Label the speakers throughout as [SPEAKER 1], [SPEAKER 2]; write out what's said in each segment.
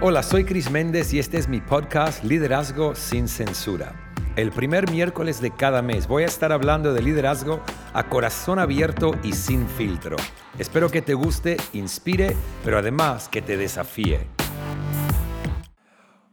[SPEAKER 1] Hola, soy Chris Méndez y este es mi podcast Liderazgo sin Censura. El primer miércoles de cada mes voy a estar hablando de liderazgo a corazón abierto y sin filtro. Espero que te guste, inspire, pero además que te desafíe.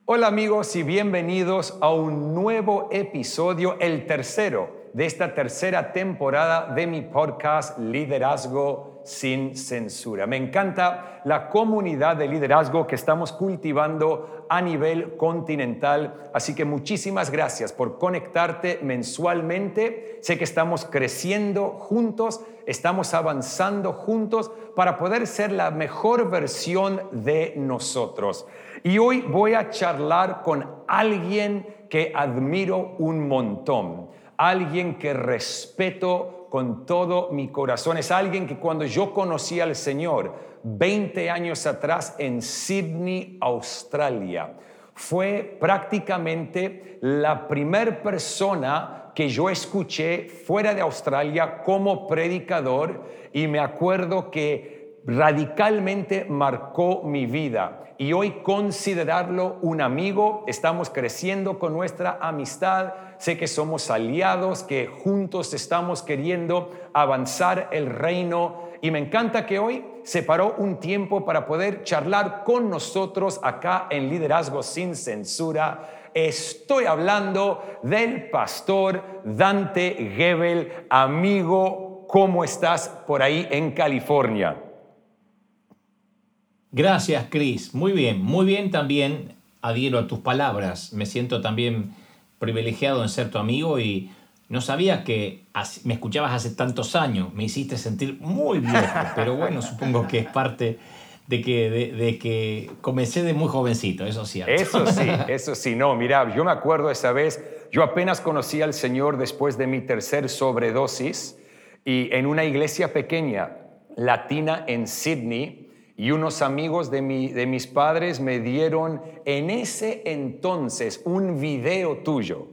[SPEAKER 1] Hola amigos y bienvenidos a un nuevo episodio, el tercero de esta tercera temporada de mi podcast Liderazgo sin Censura. Me encanta la comunidad de liderazgo que estamos cultivando a nivel continental, así que muchísimas gracias por conectarte mensualmente. Sé que estamos creciendo juntos, estamos avanzando juntos para poder ser la mejor versión de nosotros. Y hoy voy a charlar con alguien que admiro un montón alguien que respeto con todo mi corazón. Es alguien que cuando yo conocí al Señor 20 años atrás en Sydney, Australia, fue prácticamente la primera persona que yo escuché fuera de Australia como predicador y me acuerdo que radicalmente marcó mi vida y hoy considerarlo un amigo. Estamos creciendo con nuestra amistad. Sé que somos aliados, que juntos estamos queriendo avanzar el reino. Y me encanta que hoy separó un tiempo para poder charlar con nosotros acá en Liderazgo sin Censura. Estoy hablando del pastor Dante Gebel, amigo, ¿cómo estás por ahí en California?
[SPEAKER 2] Gracias, Cris. Muy bien, muy bien también adhiero a tus palabras. Me siento también privilegiado en ser tu amigo y no sabía que me escuchabas hace tantos años. Me hiciste sentir muy viejo, pero bueno, supongo que es parte de que, de, que comencé de muy jovencito, eso sí.
[SPEAKER 1] Eso sí, eso sí. No, mira, yo me acuerdo esa vez, yo apenas conocí al Señor después de mi tercer sobredosis y en una iglesia pequeña latina en Sydney, y unos amigos de, de mis padres me dieron en ese entonces un video tuyo.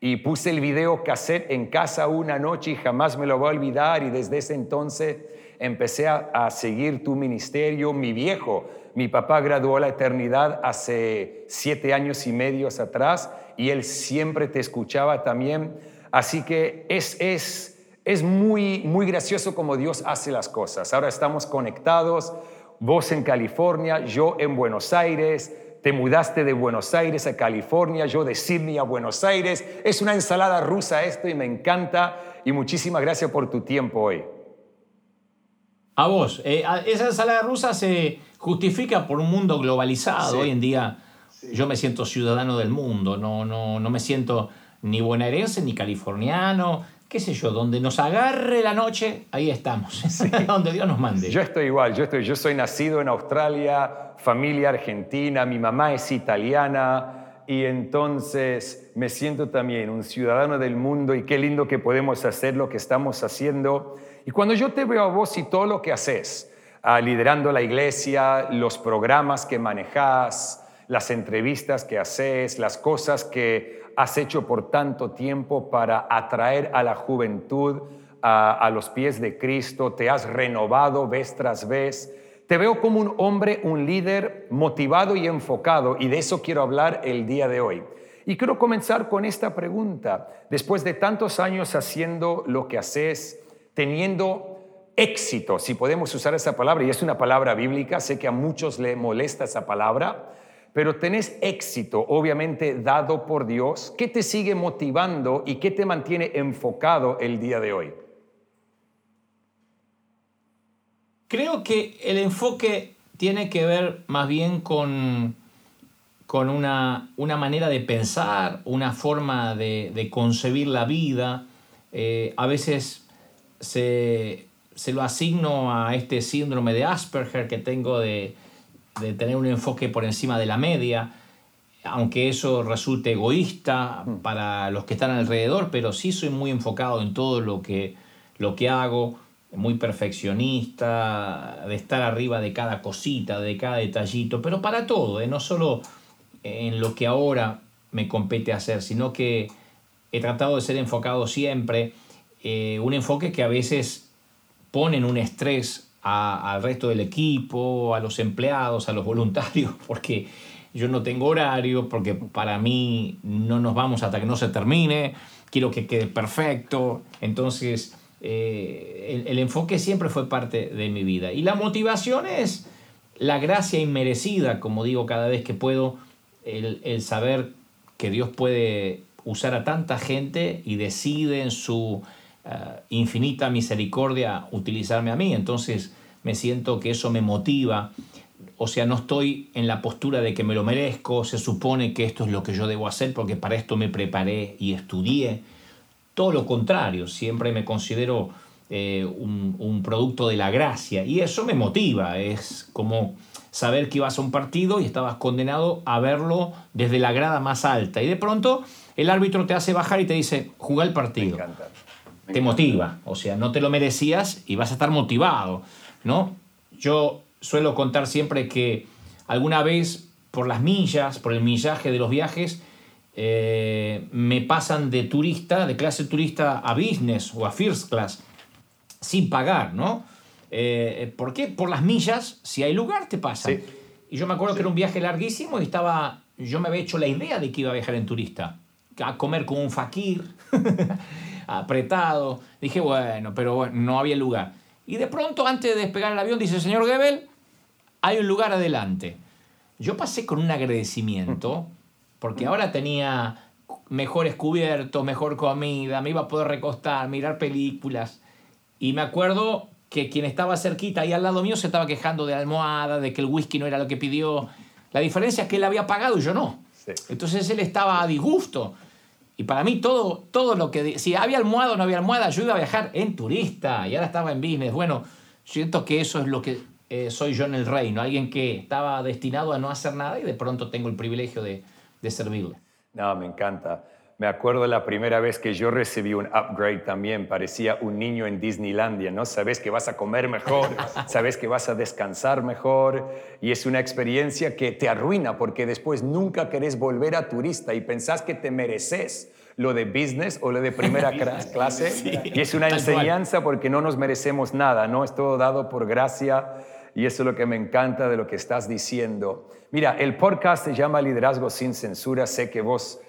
[SPEAKER 1] Y puse el video cassette en casa una noche y jamás me lo voy a olvidar. Y desde ese entonces empecé a, a seguir tu ministerio. Mi viejo, mi papá graduó a la eternidad hace siete años y medio atrás y él siempre te escuchaba también. Así que es, es, es muy, muy gracioso como Dios hace las cosas. Ahora estamos conectados vos en California, yo en Buenos Aires, te mudaste de Buenos Aires a California, yo de Sydney a Buenos Aires. Es una ensalada rusa esto y me encanta y muchísimas gracias por tu tiempo hoy.
[SPEAKER 2] A vos, eh, esa ensalada rusa se justifica por un mundo globalizado. Hoy en día yo me siento ciudadano del mundo, no, no, no me siento ni bonaerense ni californiano, qué sé yo, donde nos agarre la noche, ahí estamos, donde Dios nos mande.
[SPEAKER 1] Yo estoy igual, yo, estoy, yo soy nacido en Australia, familia argentina, mi mamá es italiana y entonces me siento también un ciudadano del mundo y qué lindo que podemos hacer lo que estamos haciendo. Y cuando yo te veo a vos y todo lo que haces, ah, liderando la iglesia, los programas que manejas, las entrevistas que haces, las cosas que has hecho por tanto tiempo para atraer a la juventud a, los pies de Cristo, te has renovado vez tras vez. Te veo como un hombre, un líder motivado y enfocado y de eso quiero hablar el día de hoy. Y quiero comenzar con esta pregunta. Después de tantos años haciendo lo que haces, teniendo éxito, si podemos usar esa palabra, y es una palabra bíblica, sé que a muchos le molesta esa palabra, pero tenés éxito, obviamente dado por Dios. ¿Qué te sigue motivando y qué te mantiene enfocado el día de hoy?
[SPEAKER 2] Creo que el enfoque tiene que ver más bien con, con una, una manera de pensar, una forma de, concebir la vida. Eh, a veces se, se lo asigno a este síndrome de Asperger que tengo de, de tener un enfoque por encima de la media, aunque eso resulte egoísta para los que están alrededor, pero sí soy muy enfocado en todo lo que, lo que hago, muy perfeccionista, de estar arriba de cada cosita, de cada detallito, pero para todo, ¿eh? no solo en lo que ahora me compete hacer, sino que he tratado de ser enfocado siempre, eh, un enfoque que a veces pone en un estrés al resto del equipo, a los empleados, a los voluntarios, porque yo no tengo horario, porque para mí no nos vamos hasta que no se termine, quiero que quede perfecto. Entonces, eh, el, enfoque siempre fue parte de mi vida. Y la motivación es la gracia inmerecida, como digo cada vez que puedo, el, saber que Dios puede usar a tanta gente y decide en su eh, infinita misericordia utilizarme a mí. Entonces me siento que eso me motiva o sea, no estoy en la postura de que me lo merezco, se supone que esto es lo que yo debo hacer porque para esto me preparé y estudié. Todo lo contrario, siempre me considero eh, un, producto de la gracia y eso me motiva, es como saber que ibas a un partido y estabas condenado a verlo desde la grada más alta y de pronto el árbitro te hace bajar y te dice, juega el partido. Te motiva, o sea, no te lo merecías y vas a estar motivado, ¿no? Yo suelo contar siempre que alguna vez por las millas, por el millaje de los viajes, eh, me pasan de turista, de clase turista a business o a first class, sin pagar, ¿no? Eh, ¿Por qué? Por las millas, si hay lugar, te pasan. Y yo me acuerdo que era un viaje larguísimo y estaba, yo me había hecho la idea de que iba a viajar en turista, a comer con un fakir, apretado. Dije, bueno, pero bueno, no había lugar. Y de pronto, antes de despegar el avión, dice, señor Gebel, hay un lugar adelante. Yo pasé con un agradecimiento, porque ahora tenía mejores cubiertos, mejor comida, me iba a poder recostar, mirar películas. Y me acuerdo que quien estaba cerquita ahí al lado mío se estaba quejando de la almohada, de que el whisky no era lo que pidió. La diferencia es que él había pagado y yo no. Entonces él estaba a disgusto. Y para mí todo, todo lo que... Si había almohada o no había almohada, yo iba a viajar en turista y ahora estaba en business. Bueno, siento que eso es lo que eh, soy yo en el reino, alguien que estaba destinado a no hacer nada y de pronto tengo el privilegio de, de servirle.
[SPEAKER 1] No, me encanta. Me acuerdo la primera vez que yo recibí un upgrade también, parecía un niño en Disneylandia, ¿no? Sabes que vas a comer mejor, sabes que vas a descansar mejor y es una experiencia que te arruina porque después nunca querés volver a turista y pensás que te mereces lo de business o lo de primera clase y es una enseñanza porque no nos merecemos nada, ¿no? Es todo dado por gracia y eso es lo que me encanta de lo que estás diciendo. Mira, el podcast se llama Liderazgo sin Censura. Sé que vos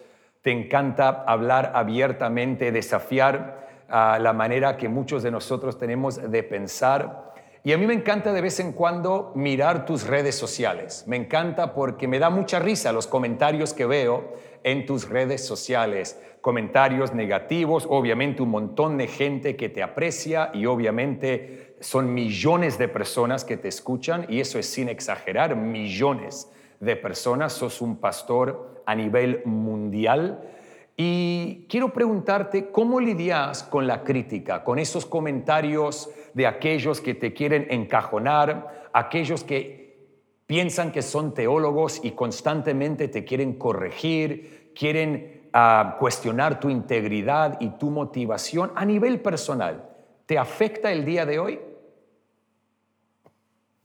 [SPEAKER 1] te encanta hablar abiertamente, desafiar a la manera que muchos de nosotros tenemos de pensar. Y a mí me encanta de vez en cuando mirar tus redes sociales. Me encanta porque me da mucha risa los comentarios que veo en tus redes sociales. Comentarios negativos, obviamente un montón de gente que te aprecia y obviamente son millones de personas que te escuchan y eso es sin exagerar, millones de personas, sos un pastor a nivel mundial. Y quiero preguntarte, ¿cómo lidias con la crítica, con esos comentarios de aquellos que te quieren encajonar, aquellos que piensan que son teólogos y constantemente te quieren corregir, quieren ah, cuestionar tu integridad y tu motivación a nivel personal? ¿Te afecta el día de hoy?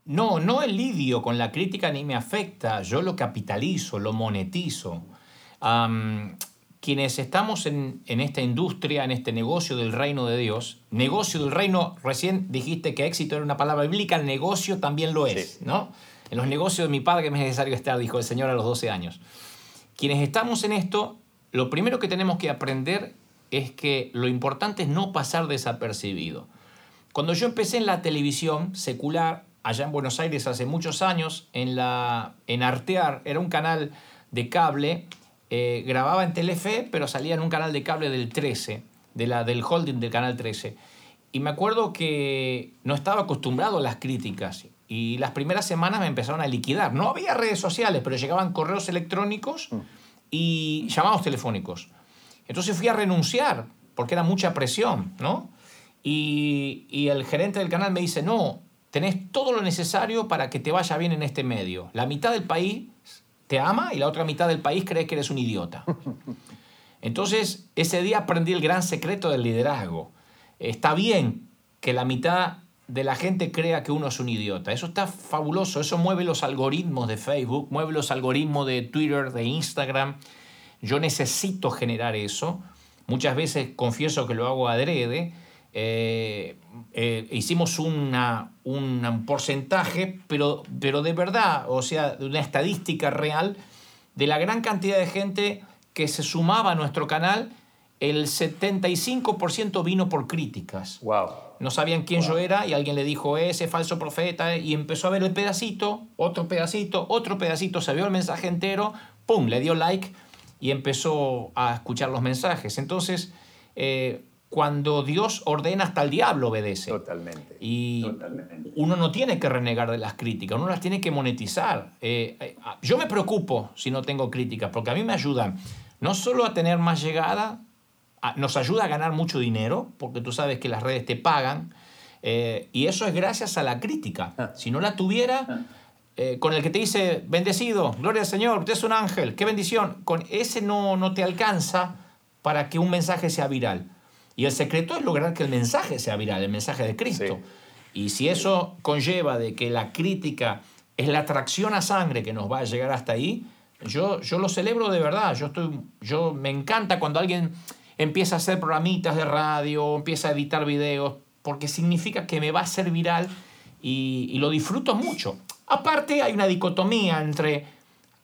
[SPEAKER 2] No, no el lidio con la crítica ni me afecta, yo lo capitalizo, lo monetizo. quienes estamos en, esta industria, en este negocio del reino de Dios, negocio del reino, recién dijiste que éxito era una palabra bíblica, el negocio también lo es, ¿no? En los negocios de mi padre que me es necesario estar, dijo el Señor a los 12 años. Quienes estamos en esto, lo primero que tenemos que aprender es que lo importante es no pasar desapercibido. Cuando yo empecé en la televisión secular, allá en Buenos Aires hace muchos años, en, la, en Artear, era un canal de cable, eh, grababa en Telefe, pero salía en un canal de cable del 13, de la, del holding del canal 13. Y me acuerdo que no estaba acostumbrado a las críticas y las primeras semanas me empezaron a liquidar. No había redes sociales, pero llegaban correos electrónicos y llamados telefónicos. Entonces fui a renunciar porque era mucha presión, ¿no? Y, y el gerente del canal me dice, no, tenés todo lo necesario para que te vaya bien en este medio. La mitad del país te ama y la otra mitad del país cree que eres un idiota. Entonces, ese día aprendí el gran secreto del liderazgo. Está bien que la mitad de la gente crea que uno es un idiota. Eso está fabuloso. Eso mueve los algoritmos de Facebook, mueve los algoritmos de Twitter, de Instagram. Yo necesito generar eso. Muchas veces confieso que lo hago adrede eh, eh, hicimos una, un porcentaje, pero, pero de verdad, o sea, una estadística real de la gran cantidad de gente que se sumaba a nuestro canal, el 75% vino por críticas.
[SPEAKER 1] Wow.
[SPEAKER 2] No sabían quién yo era y alguien le dijo ese falso profeta y empezó a ver el pedacito, otro pedacito, otro pedacito, se vio el mensaje entero, ¡pum! Le dio like y empezó a escuchar los mensajes. Entonces, eh, cuando Dios ordena, hasta el diablo obedece.
[SPEAKER 1] Totalmente.
[SPEAKER 2] Y uno no tiene que renegar de las críticas, uno las tiene que monetizar. Eh, eh, yo me preocupo si no tengo críticas, porque a mí me ayudan no solo a tener más llegada, nos ayuda a ganar mucho dinero, porque tú sabes que las redes te pagan, eh, y eso es gracias a la crítica. Ah. Si no la tuviera, ah. con el que te dice, bendecido, gloria al Señor, usted es un ángel, qué bendición, con ese no, no te alcanza para que un mensaje sea viral. Y el secreto es lograr que el mensaje sea viral, el mensaje de Cristo. Y si eso conlleva de que la crítica es la atracción a sangre que nos va a llegar hasta ahí, yo, yo lo celebro de verdad. Yo, estoy, yo me encanta cuando alguien empieza a hacer programitas de radio, empieza a editar videos, porque significa que me va a ser viral y, y lo disfruto mucho. Aparte hay una dicotomía entre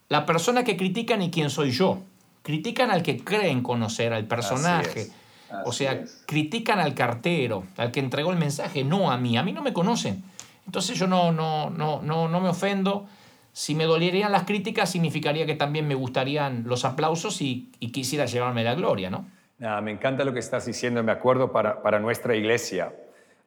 [SPEAKER 2] la persona que critican y quién soy yo. Critican al que creen conocer, al personaje o sea, critican al cartero, al que entregó el mensaje, no a mí. A mí no me conocen. Entonces yo no, no, no, no, no me ofendo. Si me dolerían las críticas, significaría que también me gustarían los aplausos y, quisiera llevarme la gloria, ¿no?
[SPEAKER 1] me encanta lo que estás diciendo. Me acuerdo para, para nuestra iglesia.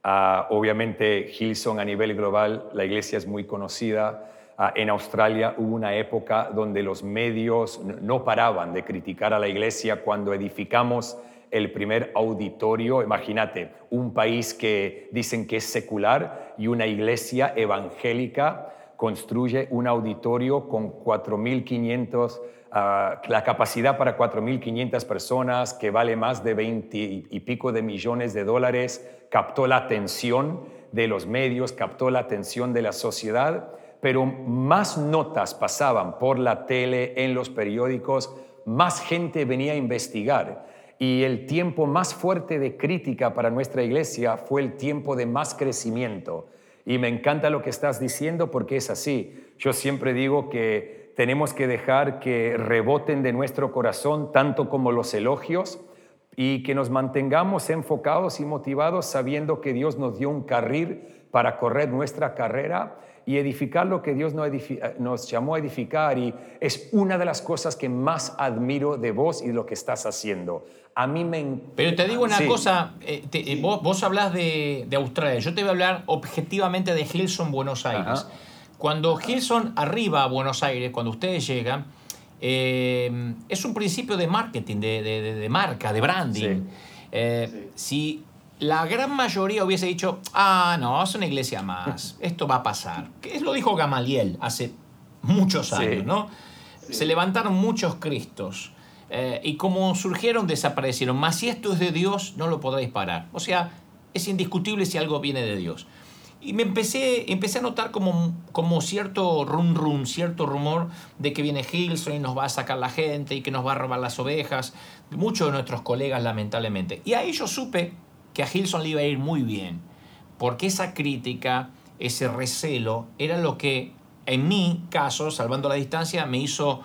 [SPEAKER 1] Ah, obviamente, Hilson a nivel global, la iglesia es muy conocida. Ah, en Australia hubo una época donde los medios no paraban de criticar a la iglesia cuando edificamos el primer auditorio. Imagínate, un país que dicen que es secular y una iglesia evangélica construye un auditorio con 4.500, ah, la capacidad para 4.500 personas, que vale más de 20 y pico de millones de dólares, captó la atención de los medios, captó la atención de la sociedad, pero más notas pasaban por la tele, en los periódicos, más gente venía a investigar. Y el tiempo más fuerte de crítica para nuestra iglesia fue el tiempo de más crecimiento. Y me encanta lo que estás diciendo porque es así. Yo siempre digo que tenemos que dejar que reboten de nuestro corazón tanto como los elogios y que nos mantengamos enfocados y motivados sabiendo que Dios nos dio un carril para correr nuestra carrera y edificar lo que Dios nos llamó a edificar. Y es una de las cosas que más admiro de vos y de lo que estás haciendo. A mí me...
[SPEAKER 2] Pero te digo una cosa, eh, eh, vos, vos, hablas de, Australia, yo te voy a hablar objetivamente de Hilson, Buenos Aires. Cuando Hilson arriba a Buenos Aires, cuando ustedes llegan, eh, es un principio de marketing, de, marca, de branding. Si la gran mayoría hubiese dicho, ah, no, es una iglesia más, esto va a pasar. Que lo dijo Gamaliel hace muchos años, ¿no? Se levantaron muchos cristos. Eh, y como surgieron, desaparecieron. Más si esto es de Dios, no lo podréis parar. O sea, es indiscutible si algo viene de Dios. Y me empecé, empecé a notar como, como cierto rum rum, cierto rumor de que viene Hilson y nos va a sacar la gente y que nos va a robar las ovejas. Muchos de nuestros colegas, lamentablemente. Y ahí yo supe que a Hilson le iba a ir muy bien. Porque esa crítica, ese recelo, era lo que en mi caso, salvando la distancia, me hizo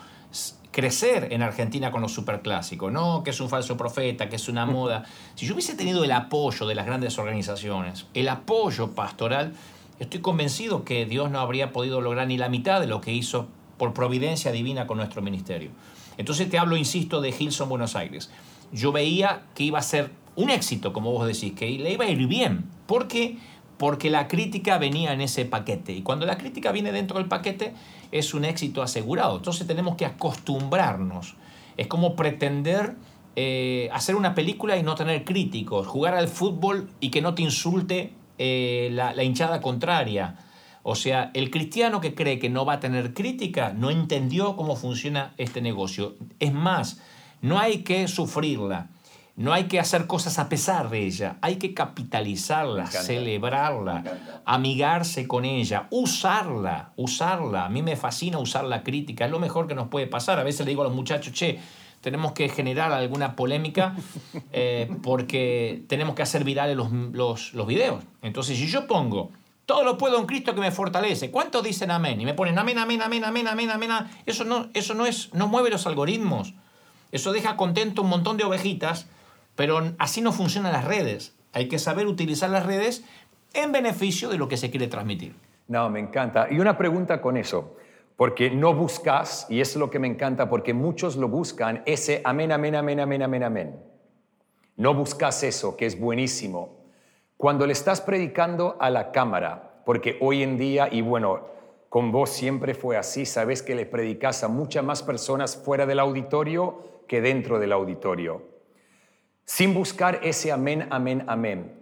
[SPEAKER 2] crecer en Argentina con los superclásicos, no que es un falso profeta, que es una moda. Si yo hubiese tenido el apoyo de las grandes organizaciones, el apoyo pastoral, estoy convencido que Dios no habría podido lograr ni la mitad de lo que hizo por providencia divina con nuestro ministerio. Entonces te hablo, insisto, de Hilson Buenos Aires. Yo veía que iba a ser un éxito, como vos decís, que le iba a ir bien. ¿Por qué? Porque la crítica venía en ese paquete. Y cuando la crítica viene dentro del paquete, es un éxito asegurado. Entonces tenemos que acostumbrarnos. Es como pretender eh, hacer una película y no tener críticos, jugar al fútbol y que no te insulte eh, la, la hinchada contraria. O sea, el cristiano que cree que no va a tener crítica no entendió cómo funciona este negocio. Es más, no hay que sufrirla. No hay que hacer cosas a pesar de ella, hay que capitalizarla, celebrarla, amigarse con ella, usarla, usarla. A mí me fascina usar la crítica, es lo mejor que nos puede pasar. A veces le digo a los muchachos, che, tenemos que generar alguna polémica eh, porque tenemos que hacer virales los, los, los videos. Entonces, si yo pongo todo lo puedo en Cristo que me fortalece. ¿Cuántos dicen amén? Y me ponen amén, amén, amén, amén, amén, amén. Eso no, eso no es, no mueve los algoritmos. Eso deja contento un montón de ovejitas, pero así no funcionan las redes. Hay que saber utilizar las redes en beneficio de lo que se quiere transmitir.
[SPEAKER 1] No, me encanta. Y una pregunta con eso, porque no buscas, y es lo que me encanta, porque muchos lo buscan, ese amén, amén, amén, amén, amén, amén. No buscas eso, que es buenísimo. Cuando le estás predicando a la cámara, porque hoy en día, y bueno, con vos siempre fue así, sabes que le predicas a muchas más personas fuera del auditorio que dentro del auditorio. Sin buscar ese amén, amén, amén.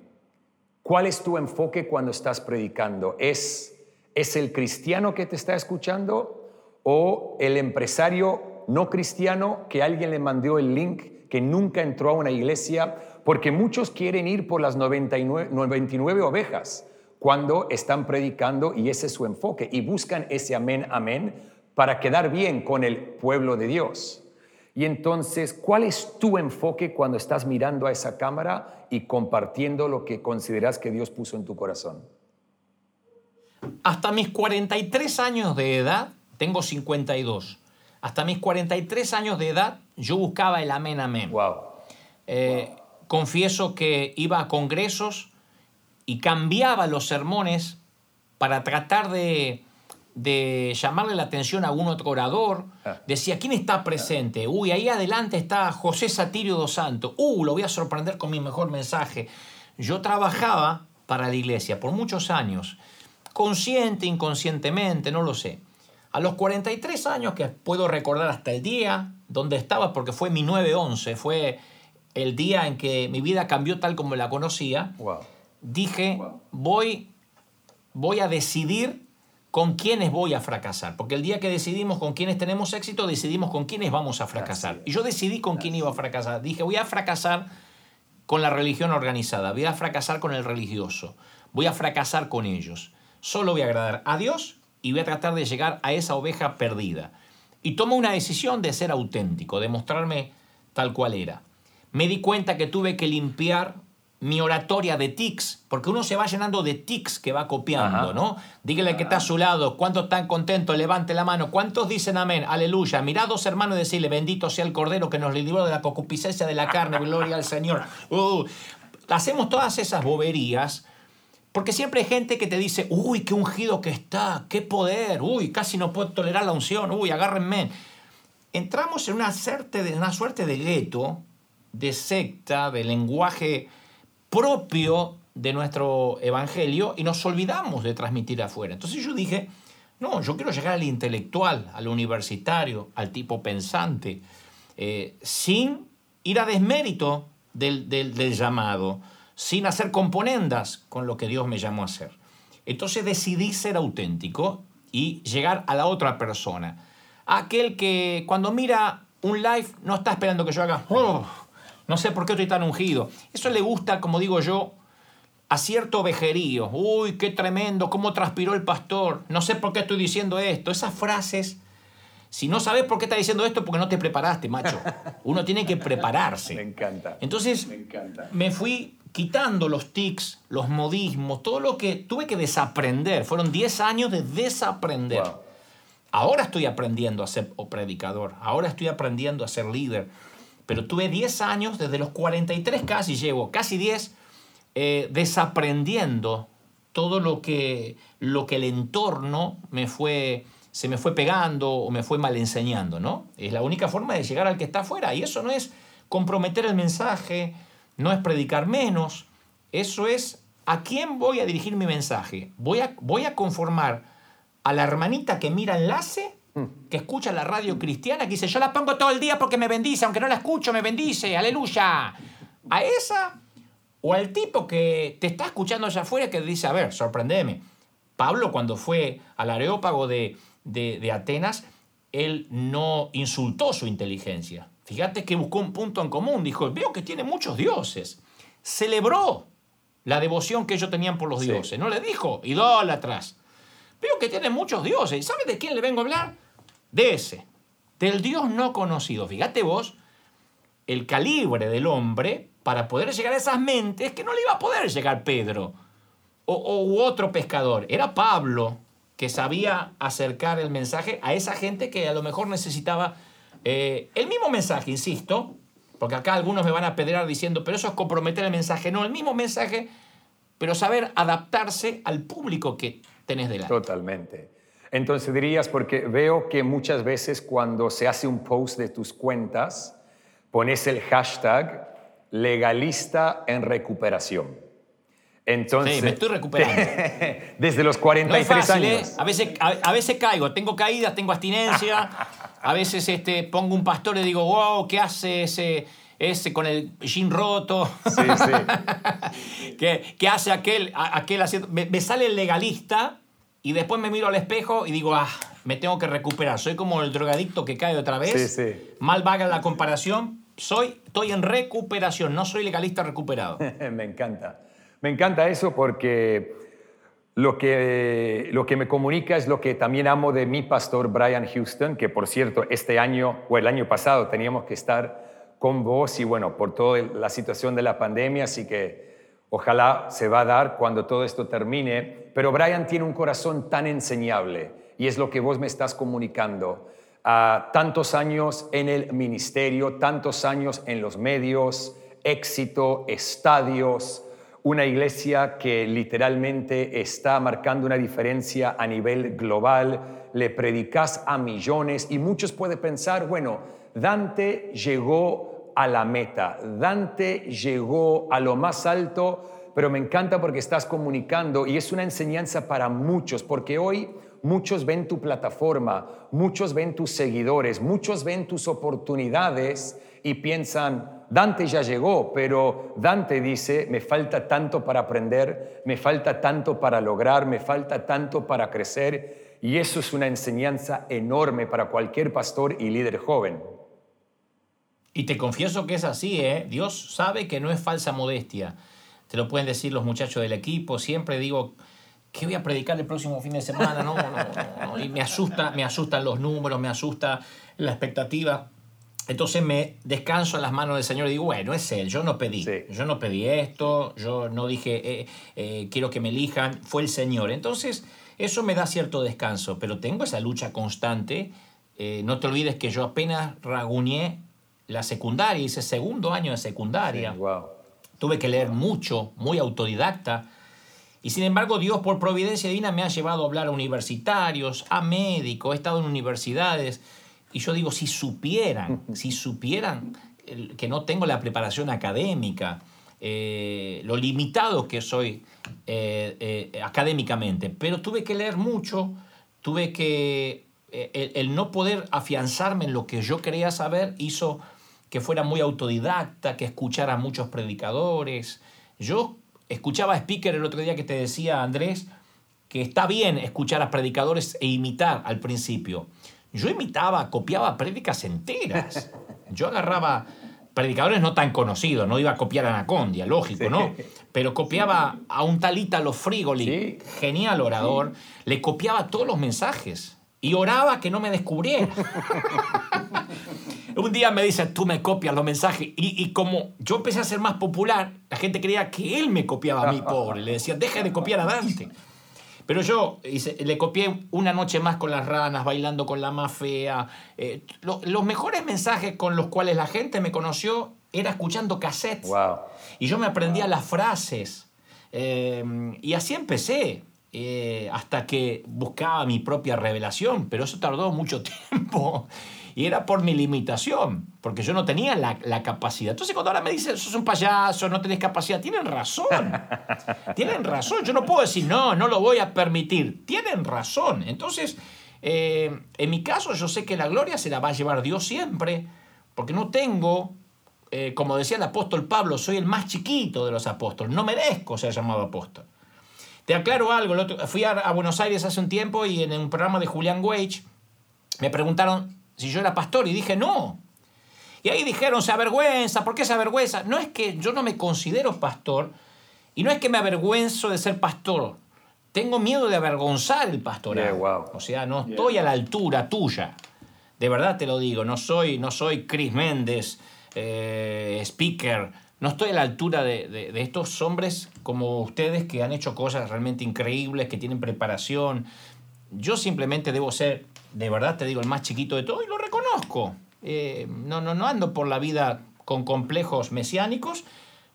[SPEAKER 1] ¿Cuál es tu enfoque cuando estás predicando? ¿Es, ¿Es el cristiano que te está escuchando o el empresario no cristiano que alguien le mandó el link que nunca entró a una iglesia porque muchos quieren ir por las 99, 99 ovejas cuando están predicando y ese es su enfoque y buscan ese amén, amén para quedar bien con el pueblo de Dios. Y entonces, ¿cuál es tu enfoque cuando estás mirando a esa cámara y compartiendo lo que consideras que Dios puso en tu corazón?
[SPEAKER 2] Hasta mis 43 años de edad, tengo 52. Hasta mis 43 años de edad, yo buscaba el amén, amén.
[SPEAKER 1] Wow.
[SPEAKER 2] Eh, confieso que iba a congresos y cambiaba los sermones para tratar de, llamarle la atención a algún otro orador. Ah. Decía, ¿quién está presente? Uy, ahí adelante está José Satirio dos Santos. Uh, lo voy a sorprender con mi mejor mensaje. Yo trabajaba para la iglesia por muchos años, consciente, inconscientemente, no lo sé. A los 43 años, que puedo recordar hasta el día donde estaba, porque fue mi 9-11, fue el día en que mi vida cambió tal como la conocía, dije, Voy, voy a decidir con quiénes voy a fracasar. Porque el día que decidimos con quiénes tenemos éxito, decidimos con quiénes vamos a fracasar. Y yo decidí con quién iba a fracasar. Dije, voy a fracasar con la religión organizada, voy a fracasar con el religioso, voy a fracasar con ellos. Solo voy a agradar a Dios y voy a tratar de llegar a esa oveja perdida. Y tomo una decisión de ser auténtico, de mostrarme tal cual era me di cuenta que tuve que limpiar mi oratoria de tics, porque uno se va llenando de tics que va copiando, ¿no? Dígale que está a su lado, ¿cuántos están contentos? Levante la mano. ¿Cuántos dicen amén? Aleluya. Mirad dos hermanos y decirle, bendito sea el Cordero que nos libró de la concupiscencia de la carne, gloria al Señor. Uh, hacemos todas esas boberías, porque siempre hay gente que te dice, uy, qué ungido que está, qué poder, uy, casi no puedo tolerar la unción, uy, agárrenme. Entramos en una suerte de, una suerte de gueto de secta, de lenguaje propio de nuestro evangelio y nos olvidamos de transmitir afuera. Entonces yo dije, no, yo quiero llegar al intelectual, al universitario, al tipo pensante, eh, sin ir a desmérito del, del, llamado, sin hacer componendas con lo que Dios me llamó a hacer. Entonces decidí ser auténtico y llegar a la otra persona. Aquel que cuando mira un live no está esperando que yo haga, oh, no sé por qué estoy tan ungido. Eso le gusta, como digo yo, a cierto vejerío. Uy, qué tremendo, cómo transpiró el pastor. No sé por qué estoy diciendo esto. Esas frases, si no sabes por qué está diciendo esto, porque no te preparaste, macho. Uno tiene que prepararse.
[SPEAKER 1] Me encanta.
[SPEAKER 2] Entonces, me, fui quitando los tics, los modismos, todo lo que tuve que desaprender. Fueron 10 años de desaprender. Ahora estoy aprendiendo a ser predicador. Ahora estoy aprendiendo a ser líder pero tuve 10 años, desde los 43 casi llevo, casi 10, eh, desaprendiendo todo lo que, lo que el entorno me fue, se me fue pegando o me fue mal enseñando, ¿no? Es la única forma de llegar al que está afuera. Y eso no es comprometer el mensaje, no es predicar menos, eso es a quién voy a dirigir mi mensaje. Voy a, voy a conformar a la hermanita que mira enlace que escucha la radio cristiana, que dice, yo la pongo todo el día porque me bendice, aunque no la escucho, me bendice, aleluya. A esa o al tipo que te está escuchando allá afuera que dice, a ver, sorprendeme. Pablo cuando fue al areópago de, de, Atenas, él no insultó su inteligencia. Fíjate que buscó un punto en común, dijo, veo que tiene muchos dioses. Celebró la devoción que ellos tenían por los dioses. No le dijo, idólatras. Veo que tiene muchos dioses. ¿Y sabe de quién le vengo a hablar? De ese, del Dios no conocido. Fíjate vos el calibre del hombre para poder llegar a esas mentes que no le iba a poder llegar Pedro o, otro pescador. Era Pablo que sabía acercar el mensaje a esa gente que a lo mejor necesitaba eh, el mismo mensaje, insisto, porque acá algunos me van a pedrear diciendo, pero eso es comprometer el mensaje. No, el mismo mensaje, pero saber adaptarse al público que tenés delante.
[SPEAKER 1] Totalmente. Entonces dirías, porque veo que muchas veces cuando se hace un post de tus cuentas, pones el hashtag legalista en recuperación.
[SPEAKER 2] Entonces, sí, me estoy recuperando.
[SPEAKER 1] desde los 43 años. ¿eh?
[SPEAKER 2] A, veces, a, veces caigo, tengo caídas, tengo abstinencia. a veces este, pongo un pastor y digo, wow, ¿qué hace ese, ese con el jean roto? Sí, sí. ¿Qué, hace aquel, aquel haciendo? Me, sale el legalista y después me miro al espejo y digo, ah, me tengo que recuperar. Soy como el drogadicto que cae otra vez. Sí, sí. Mal vaga la comparación. Soy, estoy en recuperación, no soy legalista recuperado.
[SPEAKER 1] me encanta. Me encanta eso porque lo que, lo que me comunica es lo que también amo de mi pastor Brian Houston, que por cierto, este año o el año pasado teníamos que estar con vos y bueno, por toda la situación de la pandemia, así que ojalá se va a dar cuando todo esto termine. Pero Brian tiene un corazón tan enseñable y es lo que vos me estás comunicando. a tantos años en el ministerio, tantos años en los medios, éxito, estadios, una iglesia que literalmente está marcando una diferencia a nivel global, le predicas a millones y muchos pueden pensar, bueno, Dante llegó a la meta, Dante llegó a lo más alto, pero me encanta porque estás comunicando y es una enseñanza para muchos, porque hoy muchos ven tu plataforma, muchos ven tus seguidores, muchos ven tus oportunidades y piensan, Dante ya llegó, pero Dante dice, me falta tanto para aprender, me falta tanto para lograr, me falta tanto para crecer. Y eso es una enseñanza enorme para cualquier pastor y líder joven.
[SPEAKER 2] Y te confieso que es así, ¿eh? Dios sabe que no es falsa modestia. Te lo pueden decir los muchachos del equipo. Siempre digo, ¿qué voy a predicar el próximo fin de semana? No, no, no. Y me asusta, me asustan los números, me asusta la expectativa. Entonces me descanso en las manos del Señor y digo, bueno, es Él, yo no pedí, yo no pedí esto, yo no dije, eh, eh, quiero que me elijan, fue el Señor. Entonces eso me da cierto descanso, pero tengo esa lucha constante. Eh, no te olvides que yo apenas raguñé la secundaria, hice segundo año de secundaria. Tuve que leer mucho, muy autodidacta. Y sin embargo, Dios por providencia divina me ha llevado a hablar a universitarios, a médicos, he estado en universidades y yo digo, si supieran, si supieran que no tengo la preparación académica, eh, lo limitado que soy eh, eh, académicamente, pero tuve que leer mucho, tuve que... El, no poder afianzarme en lo que yo quería saber hizo que fuera muy autodidacta, que escuchara a muchos predicadores. Yo escuchaba a Speaker el otro día que te decía, Andrés, que está bien escuchar a predicadores e imitar al principio, yo imitaba, copiaba prédicas enteras. Yo agarraba predicadores no tan conocidos, no iba a copiar a Anacondia, lógico, ¿no? Pero copiaba a un tal Ítalo Frigoli, genial orador, le copiaba todos los mensajes y oraba que no me descubriera. un día me dice, tú me copias los mensajes. Y, y, como yo empecé a ser más popular, la gente creía que él me copiaba a mí, pobre. Le decía, deja de copiar a Dante. Pero yo le copié una noche más con las ranas, bailando con la más fea. Eh, los mejores mensajes con los cuales la gente me conoció era escuchando cassettes. Y yo me aprendía las frases. Eh, y así empecé. Eh, hasta que buscaba mi propia revelación, pero eso tardó mucho tiempo. Y era por mi limitación, porque yo no tenía la, la capacidad. Entonces cuando ahora me dicen, sos un payaso, no tenés capacidad, tienen razón. tienen razón. Yo no puedo decir, no, no lo voy a permitir. Tienen razón. Entonces, eh, en mi caso, yo sé que la gloria se la va a llevar Dios siempre, porque no tengo, eh, como decía el apóstol Pablo, soy el más chiquito de los apóstoles. No merezco ser llamado apóstol. Te aclaro algo, fui a, a Buenos Aires hace un tiempo y en un programa de Julian Wage me preguntaron si yo era pastor y dije no. Y ahí dijeron, se avergüenza, ¿por qué se avergüenza? No es que yo no me considero pastor y no es que me avergüenzo de ser pastor. Tengo miedo de avergonzar el pastorado. O sea, no estoy a la altura tuya. De verdad te lo digo, no soy, no soy Chris Méndez, eh, speaker. No estoy a la altura de, de, estos hombres como ustedes que han hecho cosas realmente increíbles, que tienen preparación. Yo simplemente debo ser, de verdad te digo, el más chiquito de todo y lo reconozco. Eh, no, no, no ando por la vida con complejos mesiánicos,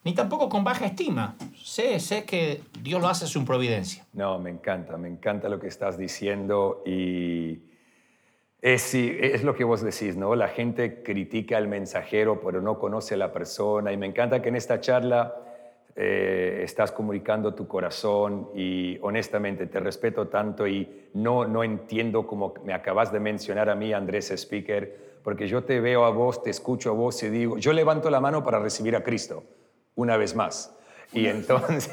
[SPEAKER 2] ni tampoco con baja estima. Sé, sé que Dios lo hace su providencia.
[SPEAKER 1] No, me encanta, me encanta lo que estás diciendo y es, es lo que vos decís, ¿no? La gente critica al mensajero, pero no conoce a la persona y me encanta que en esta charla eh, estás comunicando tu corazón y honestamente te respeto tanto y no, no entiendo como me acabas de mencionar a mí, Andrés Speaker, porque yo te veo a vos, te escucho a vos y digo, yo levanto la mano para recibir a Cristo, una vez más. Y entonces,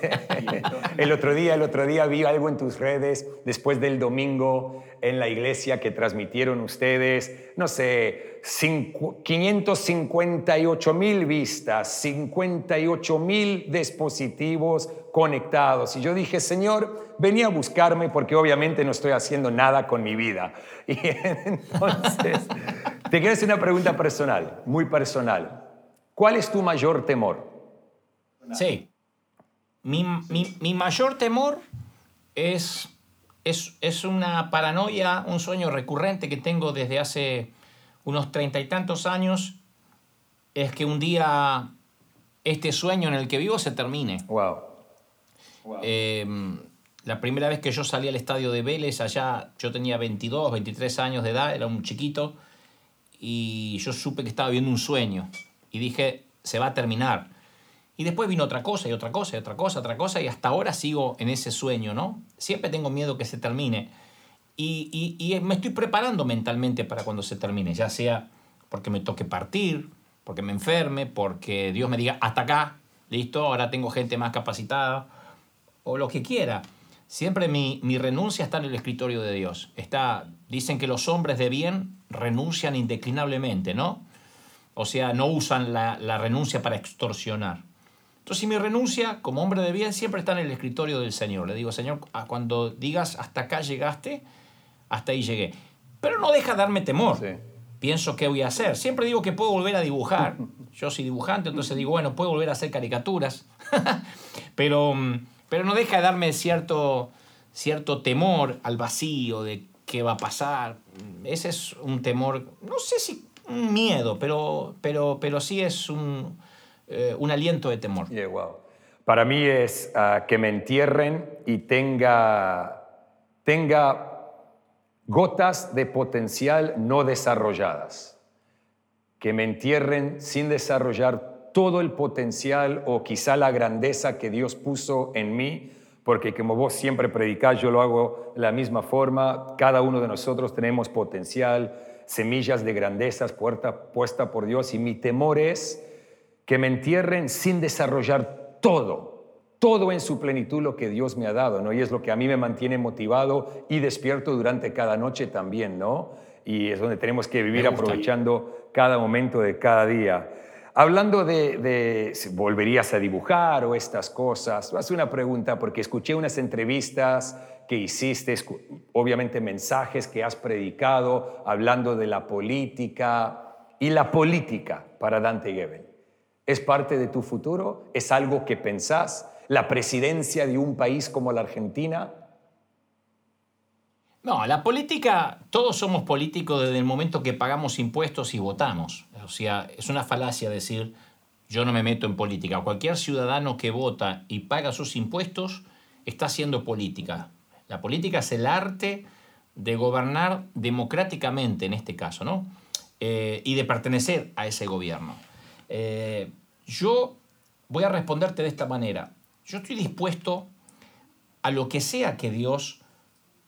[SPEAKER 1] el otro día, el otro día vi algo en tus redes después del domingo en la iglesia que transmitieron ustedes, no sé, 558 mil vistas, 58 mil dispositivos conectados. Y yo dije, Señor, venía a buscarme porque obviamente no estoy haciendo nada con mi vida. Y entonces, te quiero hacer una pregunta personal, muy personal. ¿Cuál es tu mayor temor?
[SPEAKER 2] Sí. Mi, mi, mayor temor es, es, es, una paranoia, un sueño recurrente que tengo desde hace unos treinta y tantos años, es que un día este sueño en el que vivo se termine.
[SPEAKER 1] Wow.
[SPEAKER 2] Em, la primera vez que yo salí al estadio de Vélez, allá yo tenía 22, 23 años de edad, era un chiquito, y yo supe que estaba viendo un sueño. Y dije, se va a terminar. Y después vino otra cosa y otra cosa y otra cosa, otra cosa, y hasta ahora sigo en ese sueño, ¿no? Siempre tengo miedo que se termine. Y, y, me estoy preparando mentalmente para cuando se termine, ya sea porque me toque partir, porque me enferme, porque Dios me diga, hasta acá, listo, ahora tengo gente más capacitada, o lo que quiera. Siempre mi, mi renuncia está en el escritorio de Dios. Está, dicen que los hombres de bien renuncian indeclinablemente, ¿no? O sea, no usan la, la renuncia para extorsionar. Entonces mi renuncia como hombre de bien siempre está en el escritorio del Señor. Le digo, Señor, cuando digas hasta acá llegaste, hasta ahí llegué. Pero no deja darme temor. Pienso qué voy a hacer. Siempre digo que puedo volver a dibujar. Yo soy dibujante, entonces digo, bueno, puedo volver a hacer caricaturas. pero, pero no deja de darme cierto, cierto temor al vacío de qué va a pasar. Ese es un temor, no sé si un miedo, pero, pero, pero sí es un, eh, un aliento de temor.
[SPEAKER 1] Para mí es ah, que me entierren y tenga, tenga gotas de potencial no desarrolladas. Que me entierren sin desarrollar todo el potencial o quizá la grandeza que Dios puso en mí, porque como vos siempre predicás, yo lo hago de la misma forma, cada uno de nosotros tenemos potencial, semillas de grandezas puesta por Dios y mi temor es que me entierren sin desarrollar todo, todo en su plenitud lo que Dios me ha dado, ¿no? Y es lo que a mí me mantiene motivado y despierto durante cada noche también, ¿no? Y es donde tenemos que vivir aprovechando cada momento de cada día. Hablando de, de, volverías a dibujar o estas cosas, hace una pregunta porque escuché unas entrevistas que hiciste, obviamente mensajes que has predicado hablando de la política y la política para Dante Gebel. ¿Es parte de tu futuro? ¿Es algo que pensás? ¿La presidencia de un país como la Argentina?
[SPEAKER 2] No, la política, todos somos políticos desde el momento que pagamos impuestos y votamos. O sea, es una falacia decir yo no me meto en política. Cualquier ciudadano que vota y paga sus impuestos está haciendo política. La política es el arte de gobernar democráticamente en este caso, ¿no? Eh, y de pertenecer a ese gobierno. Eh, yo voy a responderte de esta manera. Yo estoy dispuesto a lo que sea que Dios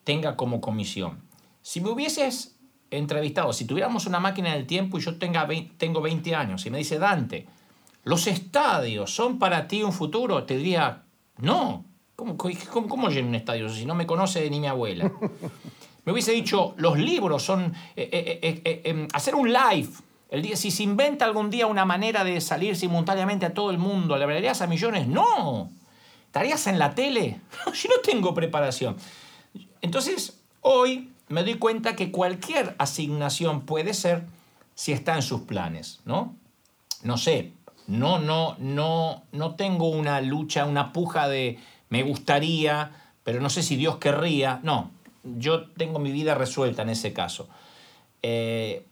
[SPEAKER 2] tenga como comisión. Si me hubieses entrevistado, si tuviéramos una máquina del tiempo y yo tenga tengo 20 años y me dice, Dante, los estadios son para ti un futuro, te diría, no, ¿cómo, cómo, cómo un estadio si no me conoce ni mi abuela? Me hubiese dicho, los libros son eh, eh, em, hacer un live el si se inventa algún día una manera de salir simultáneamente a todo el mundo, ¿le hablarías a millones? No. ¿Estarías en la tele? Yo no tengo preparación. Entonces, hoy me doy cuenta que cualquier asignación puede ser si está en sus planes, ¿no? no sé, no, no, no, no tengo una lucha, una puja de me gustaría, pero no sé si Dios querría. No, yo tengo mi vida resuelta en ese caso. Eh,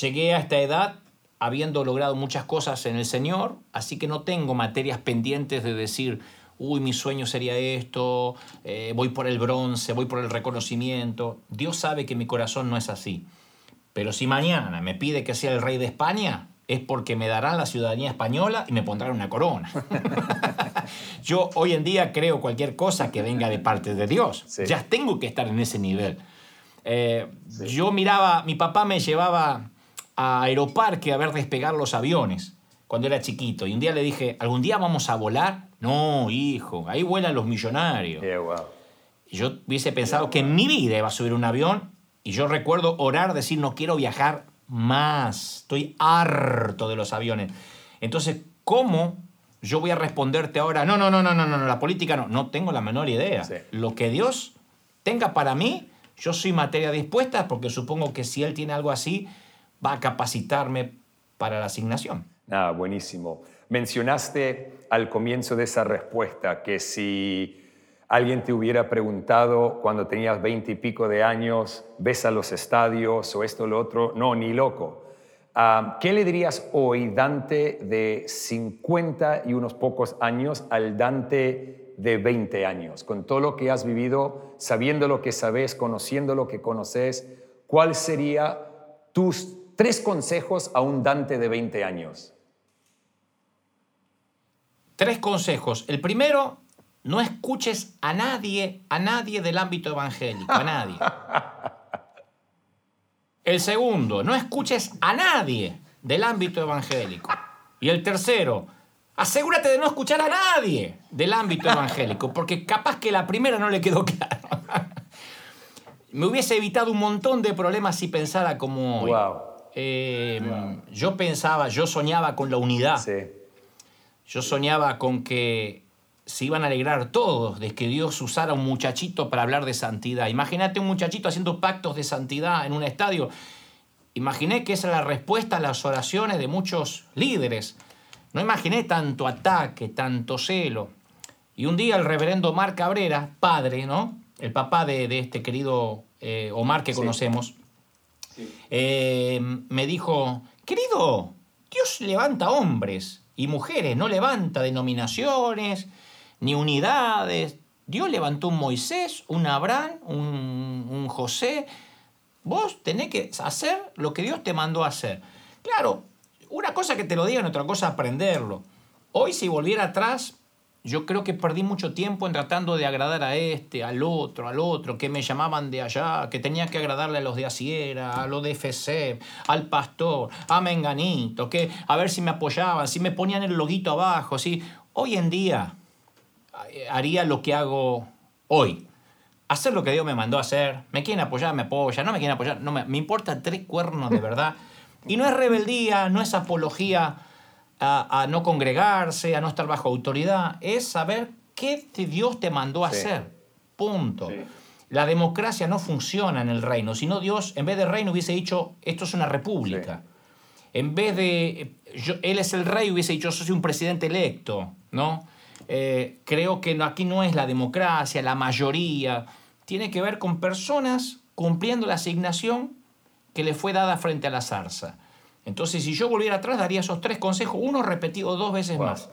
[SPEAKER 2] llegué a esta edad habiendo logrado muchas cosas en el Señor, así que no tengo materias pendientes de decir, uy, mi sueño sería esto, eh, voy por el bronce, voy por el reconocimiento. Dios sabe que mi corazón no es así. Pero si mañana me pide que sea el rey de España, es porque me darán la ciudadanía española y me pondrán una corona. Yo hoy en día creo cualquier cosa que venga de parte de Dios. Ya tengo que estar en ese nivel. Eh, yo miraba, mi papá me llevaba a Aeroparque a ver despegar los aviones cuando era chiquito. Y un día le dije, ¿algún día vamos a volar? No, hijo, ahí vuelan los millonarios. Y yo hubiese pensado que en mi vida iba a subir un avión y yo recuerdo orar, decir, no quiero viajar más. Estoy harto de los aviones. Entonces, ¿cómo yo voy a responderte ahora? No, no, no, no, no, no, la política no. No tengo la menor idea. Lo que Dios tenga para mí, yo soy materia dispuesta porque supongo que si Él tiene algo así, va a capacitarme para la asignación.
[SPEAKER 1] Ah, buenísimo. Mencionaste al comienzo de esa respuesta que si alguien te hubiera preguntado cuando tenías veinte y pico de años, ves a los estadios o esto o lo otro, no, ni loco. Ah, ¿Qué le dirías hoy, Dante de 50 y unos pocos años, al Dante de 20 años? Con todo lo que has vivido, sabiendo lo que sabes, conociendo lo que conoces, ¿cuál sería tus tres consejos a un Dante de 20 años?
[SPEAKER 2] Tres consejos. El primero, no escuches a nadie, a nadie del ámbito evangélico, a nadie. El segundo, no escuches a nadie del ámbito evangélico. Y el tercero, asegúrate de no escuchar a nadie del ámbito evangélico, porque capaz que la primera no le quedó claro. Me hubiese evitado un montón de problemas si pensara como hoy. Eh, yo pensaba, yo soñaba con la unidad. Yo soñaba con que se iban a alegrar todos de que Dios usara un muchachito para hablar de santidad. Imagínate un muchachito haciendo pactos de santidad en un estadio. Imaginé que esa era la respuesta a las oraciones de muchos líderes. No imaginé tanto ataque, tanto celo. Y un día el reverendo Omar Cabrera, padre, ¿no? El papá de, este querido eh, Omar que conocemos, eh, me dijo, querido, Dios levanta hombres y mujeres, no levanta denominaciones, ni unidades. Dios levantó un Moisés, un Abraham, un, José. Vos tenés que hacer lo que Dios te mandó a hacer. Claro, una cosa que te lo digan, otra cosa aprenderlo. Hoy si volviera atrás, yo creo que perdí mucho tiempo en tratando de agradar a este, al otro, al otro, que me llamaban de allá, que tenía que agradarle a los de Asiera, a los de FC, al pastor, a Menganito, que a ver si me apoyaban, si me ponían el loguito abajo, ¿sí? Hoy en día, haría lo que hago hoy. Hacer lo que Dios me mandó a hacer. Me quieren apoyar, me apoya. No me quieren apoyar, no me, me importa tres cuernos de verdad. Y no es rebeldía, no es apología a, no congregarse, a no estar bajo autoridad. Es saber qué Dios te mandó a hacer. Punto. La democracia no funciona en el reino, sino Dios, en vez de reino, hubiese dicho, esto es una república. En vez de, él es el rey, hubiese dicho, yo soy un presidente electo, ¿no? Eh, creo que aquí no es la democracia, la mayoría, tiene que ver con personas cumpliendo la asignación que le fue dada frente a la zarza. Entonces, si yo volviera atrás, daría esos tres consejos, uno repetido dos veces más,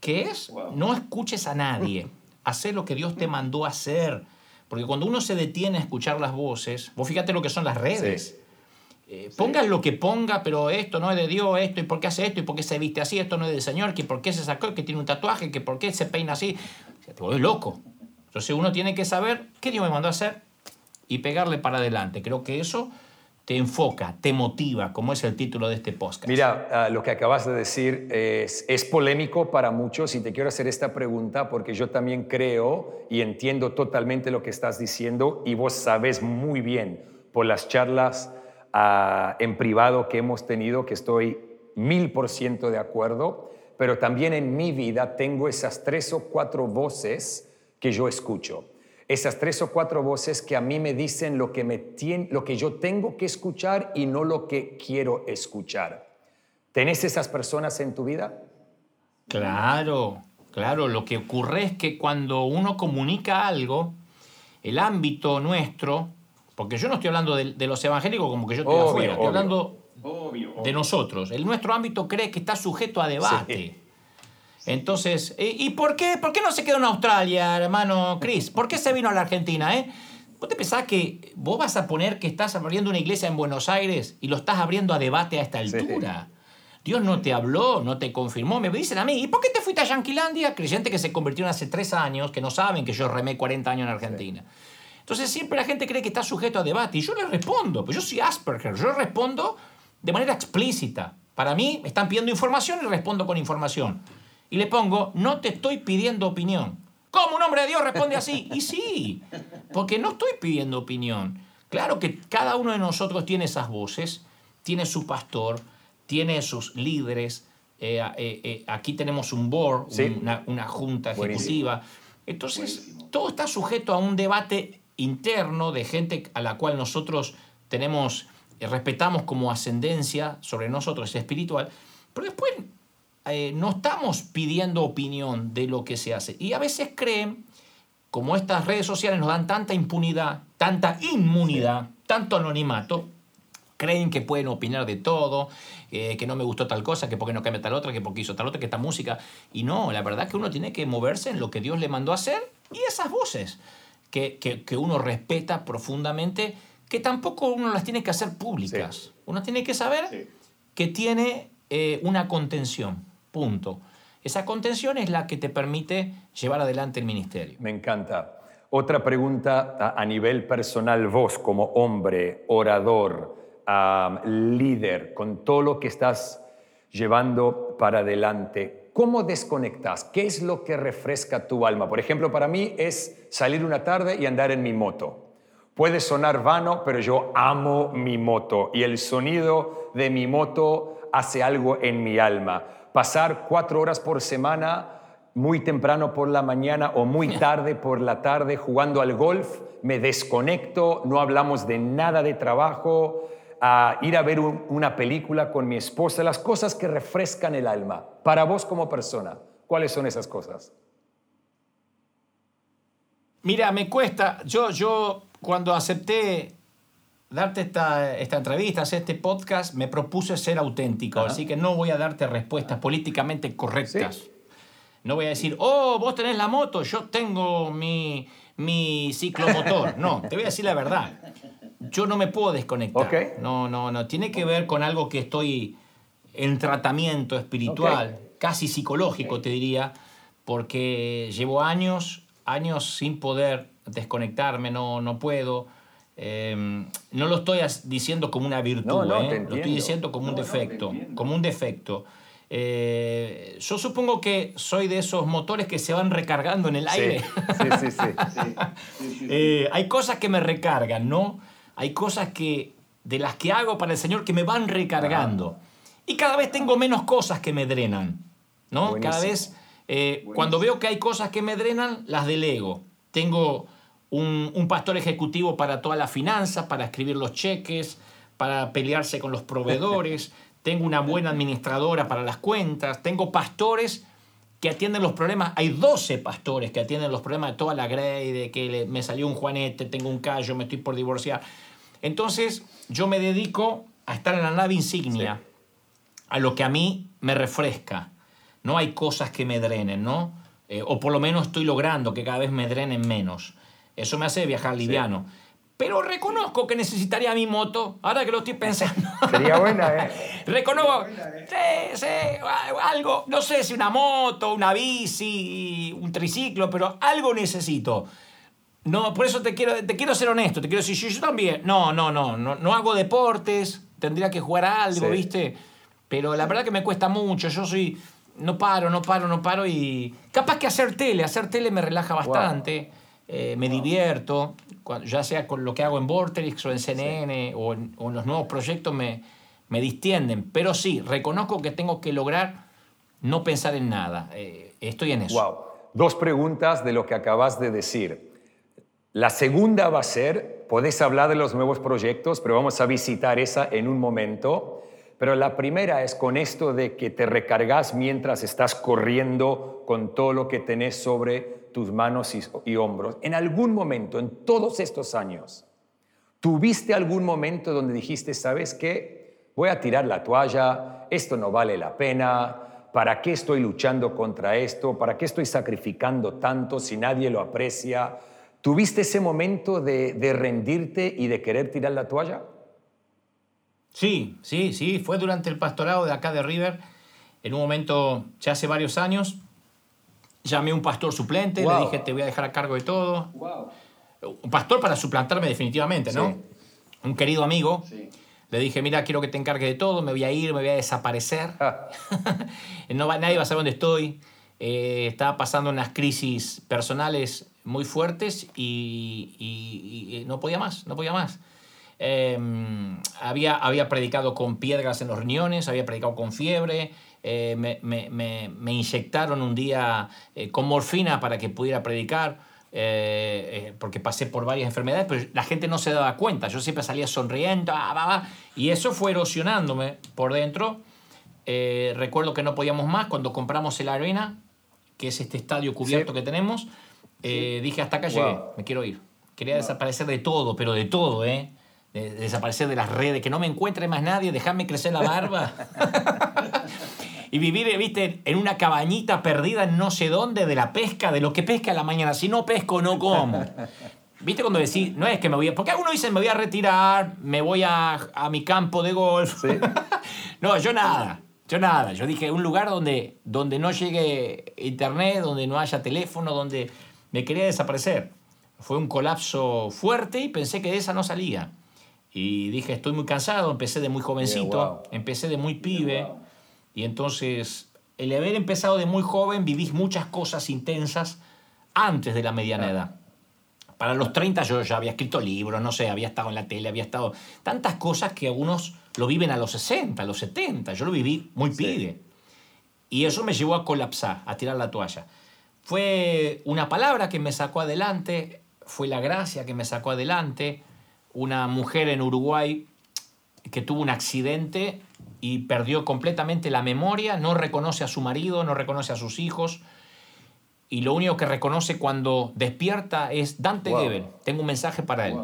[SPEAKER 2] que es no escuches a nadie, hacer lo que Dios te mandó a hacer. Porque cuando uno se detiene a escuchar las voces, vos fíjate lo que son las redes. Eh, pongan lo que ponga, pero esto no es de Dios, esto, y por qué hace esto, y por qué se viste así, esto no es del Señor, que por qué se sacó, que tiene un tatuaje, que por qué se peina así. Te loco. Entonces uno tiene que saber qué Dios me mandó a hacer y pegarle para adelante. Creo que eso te enfoca, te motiva, como es el título de este podcast.
[SPEAKER 1] Mira, ah, lo que acabas de decir es, polémico para muchos y te quiero hacer esta pregunta porque yo también creo y entiendo totalmente lo que estás diciendo y vos sabes muy bien por las charlas en privado que hemos tenido, que estoy mil por ciento de acuerdo, pero también en mi vida tengo esas tres o cuatro voces que yo escucho. Esas tres o cuatro voces que a mí me dicen lo que, me lo que yo tengo que escuchar y no lo que quiero escuchar. ¿Tenés esas personas en tu vida?
[SPEAKER 2] Claro, claro. Lo que ocurre es que cuando uno comunica algo, el ámbito nuestro, porque yo no estoy hablando de, los evangélicos como que yo estoy afuera, estoy hablando de nosotros. El nuestro ámbito cree que está sujeto a debate. Entonces, ¿y por qué, por qué no se quedó en Australia, hermano Chris? ¿Por qué se vino a la Argentina, eh? ¿Vos te pensás que vos vas a poner que estás abriendo una iglesia en Buenos Aires y lo estás abriendo a debate a esta altura? Dios no te habló, no te confirmó. Me dicen a mí, ¿y por qué te fuiste a Yanquilandia? Creyente que se convirtió hace tres años, que no saben que yo remé 40 años en Argentina. Entonces siempre la gente cree que está sujeto a debate y yo le respondo, pues yo soy Asperger, yo respondo de manera explícita. Para mí me están pidiendo información y respondo con información. Y le pongo, no te estoy pidiendo opinión. ¿Cómo un hombre de Dios responde así? Y sí, porque no estoy pidiendo opinión. Claro que cada uno de nosotros tiene esas voces, tiene su pastor, tiene sus líderes. Eh, eh, eh, aquí tenemos un board, una, junta ejecutiva. Entonces, todo está sujeto a un debate interno de gente a la cual nosotros tenemos, respetamos como ascendencia sobre nosotros, es espiritual, pero después no estamos pidiendo opinión de lo que se hace. Y a veces creen, como estas redes sociales nos dan tanta impunidad, tanta inmunidad, tanto anonimato, creen que pueden opinar de todo, eh, que no me gustó tal cosa, que por qué no cambia tal otra, que porque hizo tal otra, que esta música. Y no, la verdad es que uno tiene que moverse en lo que Dios le mandó a hacer y esas voces que, que, uno respeta profundamente, que tampoco uno las tiene que hacer públicas. Uno tiene que saber que tiene eh, una contención, punto. Esa contención es la que te permite llevar adelante el ministerio.
[SPEAKER 1] Me encanta. Otra pregunta a nivel personal, vos como hombre, orador, líder, con todo lo que estás llevando para adelante, ¿cómo desconectas? ¿Qué es lo que refresca tu alma? Por ejemplo, para mí es salir una tarde y andar en mi moto. Puede sonar vano, pero yo amo mi moto y el sonido de mi moto hace algo en mi alma. Pasar cuatro horas por semana, muy temprano por la mañana o muy tarde por la tarde jugando al golf, me desconecto, no hablamos de nada de trabajo, a ir a ver una película con mi esposa, las cosas que refrescan el alma. Para vos como persona, ¿cuáles son esas cosas?
[SPEAKER 2] Mira, me cuesta, yo, yo cuando acepté darte esta, esta entrevista, hacer este podcast, me propuse ser auténtico, así que no voy a darte respuestas políticamente correctas. No voy a decir, oh, vos tenés la moto, yo tengo mi, mi ciclomotor. No, te voy a decir la verdad yo no me puedo desconectar. No, no, no. Tiene que ver con algo que estoy en tratamiento espiritual, casi psicológico, te diría, porque llevo años, años sin poder desconectarme, no, no puedo. Em, no lo estoy diciendo como una virtud, ¿eh? lo estoy diciendo como un defecto, como un defecto. Eh, yo supongo que soy de esos motores que se van recargando en el aire. Sí, sí, sí. Eh, hay cosas que me recargan, ¿no? hay cosas que, de las que hago para el Señor que me van recargando. Y cada vez tengo menos cosas que me drenan. ¿no? Cada vez, eh, cuando veo que hay cosas que me drenan, las delego. Tengo un, un pastor ejecutivo para todas las finanzas, para escribir los cheques, para pelearse con los proveedores. tengo una buena administradora para las cuentas. Tengo pastores que atienden los problemas. Hay 12 pastores que atienden los problemas de toda la grey, de que me salió un juanete, tengo un callo, me estoy por divorciar. Entonces, yo me dedico a estar en la nave insignia, a lo que a mí me refresca. No hay cosas que me drenen, ¿no? Eh, o por lo menos estoy logrando que cada vez me drenen menos. Eso me hace viajar liviano. Pero reconozco que necesitaría mi moto, ahora que lo estoy pensando.
[SPEAKER 1] Sería buena, ¿eh?
[SPEAKER 2] reconozco, ¿eh? sí, sí, algo, no sé si una moto, una bici, un triciclo, pero algo necesito. No, por eso te quiero, te quiero ser honesto, te quiero decir, yo, yo también, no, no, no, no, no hago deportes, tendría que jugar a algo, ¿viste? Pero la verdad que me cuesta mucho, yo soy, no paro, no paro, no paro y capaz que hacer tele, hacer tele me relaja bastante, eh, me divierto, ya sea con lo que hago en Vortex o en CNN o, en, los nuevos proyectos me, me distienden, pero sí, reconozco que tengo que lograr no pensar en nada, eh, estoy en eso.
[SPEAKER 1] Wow. Dos preguntas de lo que acabas de decir. La segunda va a ser, podés hablar de los nuevos proyectos, pero vamos a visitar esa en un momento. Pero la primera es con esto de que te recargas mientras estás corriendo con todo lo que tenés sobre tus manos y, hombros. En algún momento, en todos estos años, ¿tuviste algún momento donde dijiste, sabes qué? Voy a tirar la toalla, esto no vale la pena, ¿para qué estoy luchando contra esto? ¿Para qué estoy sacrificando tanto si nadie lo aprecia? ¿Tuviste ese momento de, de rendirte y de querer tirar la toalla?
[SPEAKER 2] Sí, sí, sí, fue durante el pastorado de acá de River. En un momento, ya hace varios años, llamé a un pastor suplente, le dije, te voy a dejar a cargo de todo. Un pastor para suplantarme definitivamente, ¿no? Un querido amigo. Le dije, mira, quiero que te encargue de todo, me voy a ir, me voy a desaparecer. Ah. no va, nadie va a saber dónde estoy. Eh, estaba pasando unas crisis personales muy fuertes y no podía más, no podía más. Em, había, había predicado con piedras en los riñones, había predicado con fiebre, eh, me, me, me, inyectaron un día eh, con morfina para que pudiera predicar, eh, porque pasé por varias enfermedades, pero la gente no se daba cuenta, yo siempre salía sonriendo, ah, y eso fue erosionándome por dentro. recuerdo que no podíamos más cuando compramos el Arena, que es este estadio cubierto que tenemos, dije hasta acá llegué, me quiero ir. Quería desaparecer de todo, pero de todo, ¿eh? desaparecer de las redes, que no me encuentre más nadie, dejarme crecer la barba. y vivir, viste, en una cabañita perdida en no sé dónde de la pesca, de lo que pesca a la mañana. Si no pesco, no como. ¿Viste cuando decís, no es que me voy a... Porque algunos dicen, me voy a retirar, me voy a, a mi campo de golf. no, yo nada. Yo nada. Yo dije, un lugar donde, donde no llegue internet, donde no haya teléfono, donde me quería desaparecer. Fue un colapso fuerte y pensé que de esa no salía. Y dije, estoy muy cansado, empecé de muy jovencito, empecé de muy pibe. Y entonces, el haber empezado de muy joven, vivís muchas cosas intensas antes de la mediana edad. Para los 30 yo ya había escrito libros, no sé, había estado en la tele, había estado... Tantas cosas que algunos lo viven a los 60, a los 70. Yo lo viví muy pibe. Y eso me llevó a colapsar, a tirar la toalla. Fue una palabra que me sacó adelante, fue la gracia que me sacó adelante, una mujer en Uruguay que tuvo un accidente y perdió completamente la memoria, no reconoce a su marido, no reconoce a sus hijos, y lo único que reconoce cuando despierta es Dante Gebel, tengo un mensaje para él.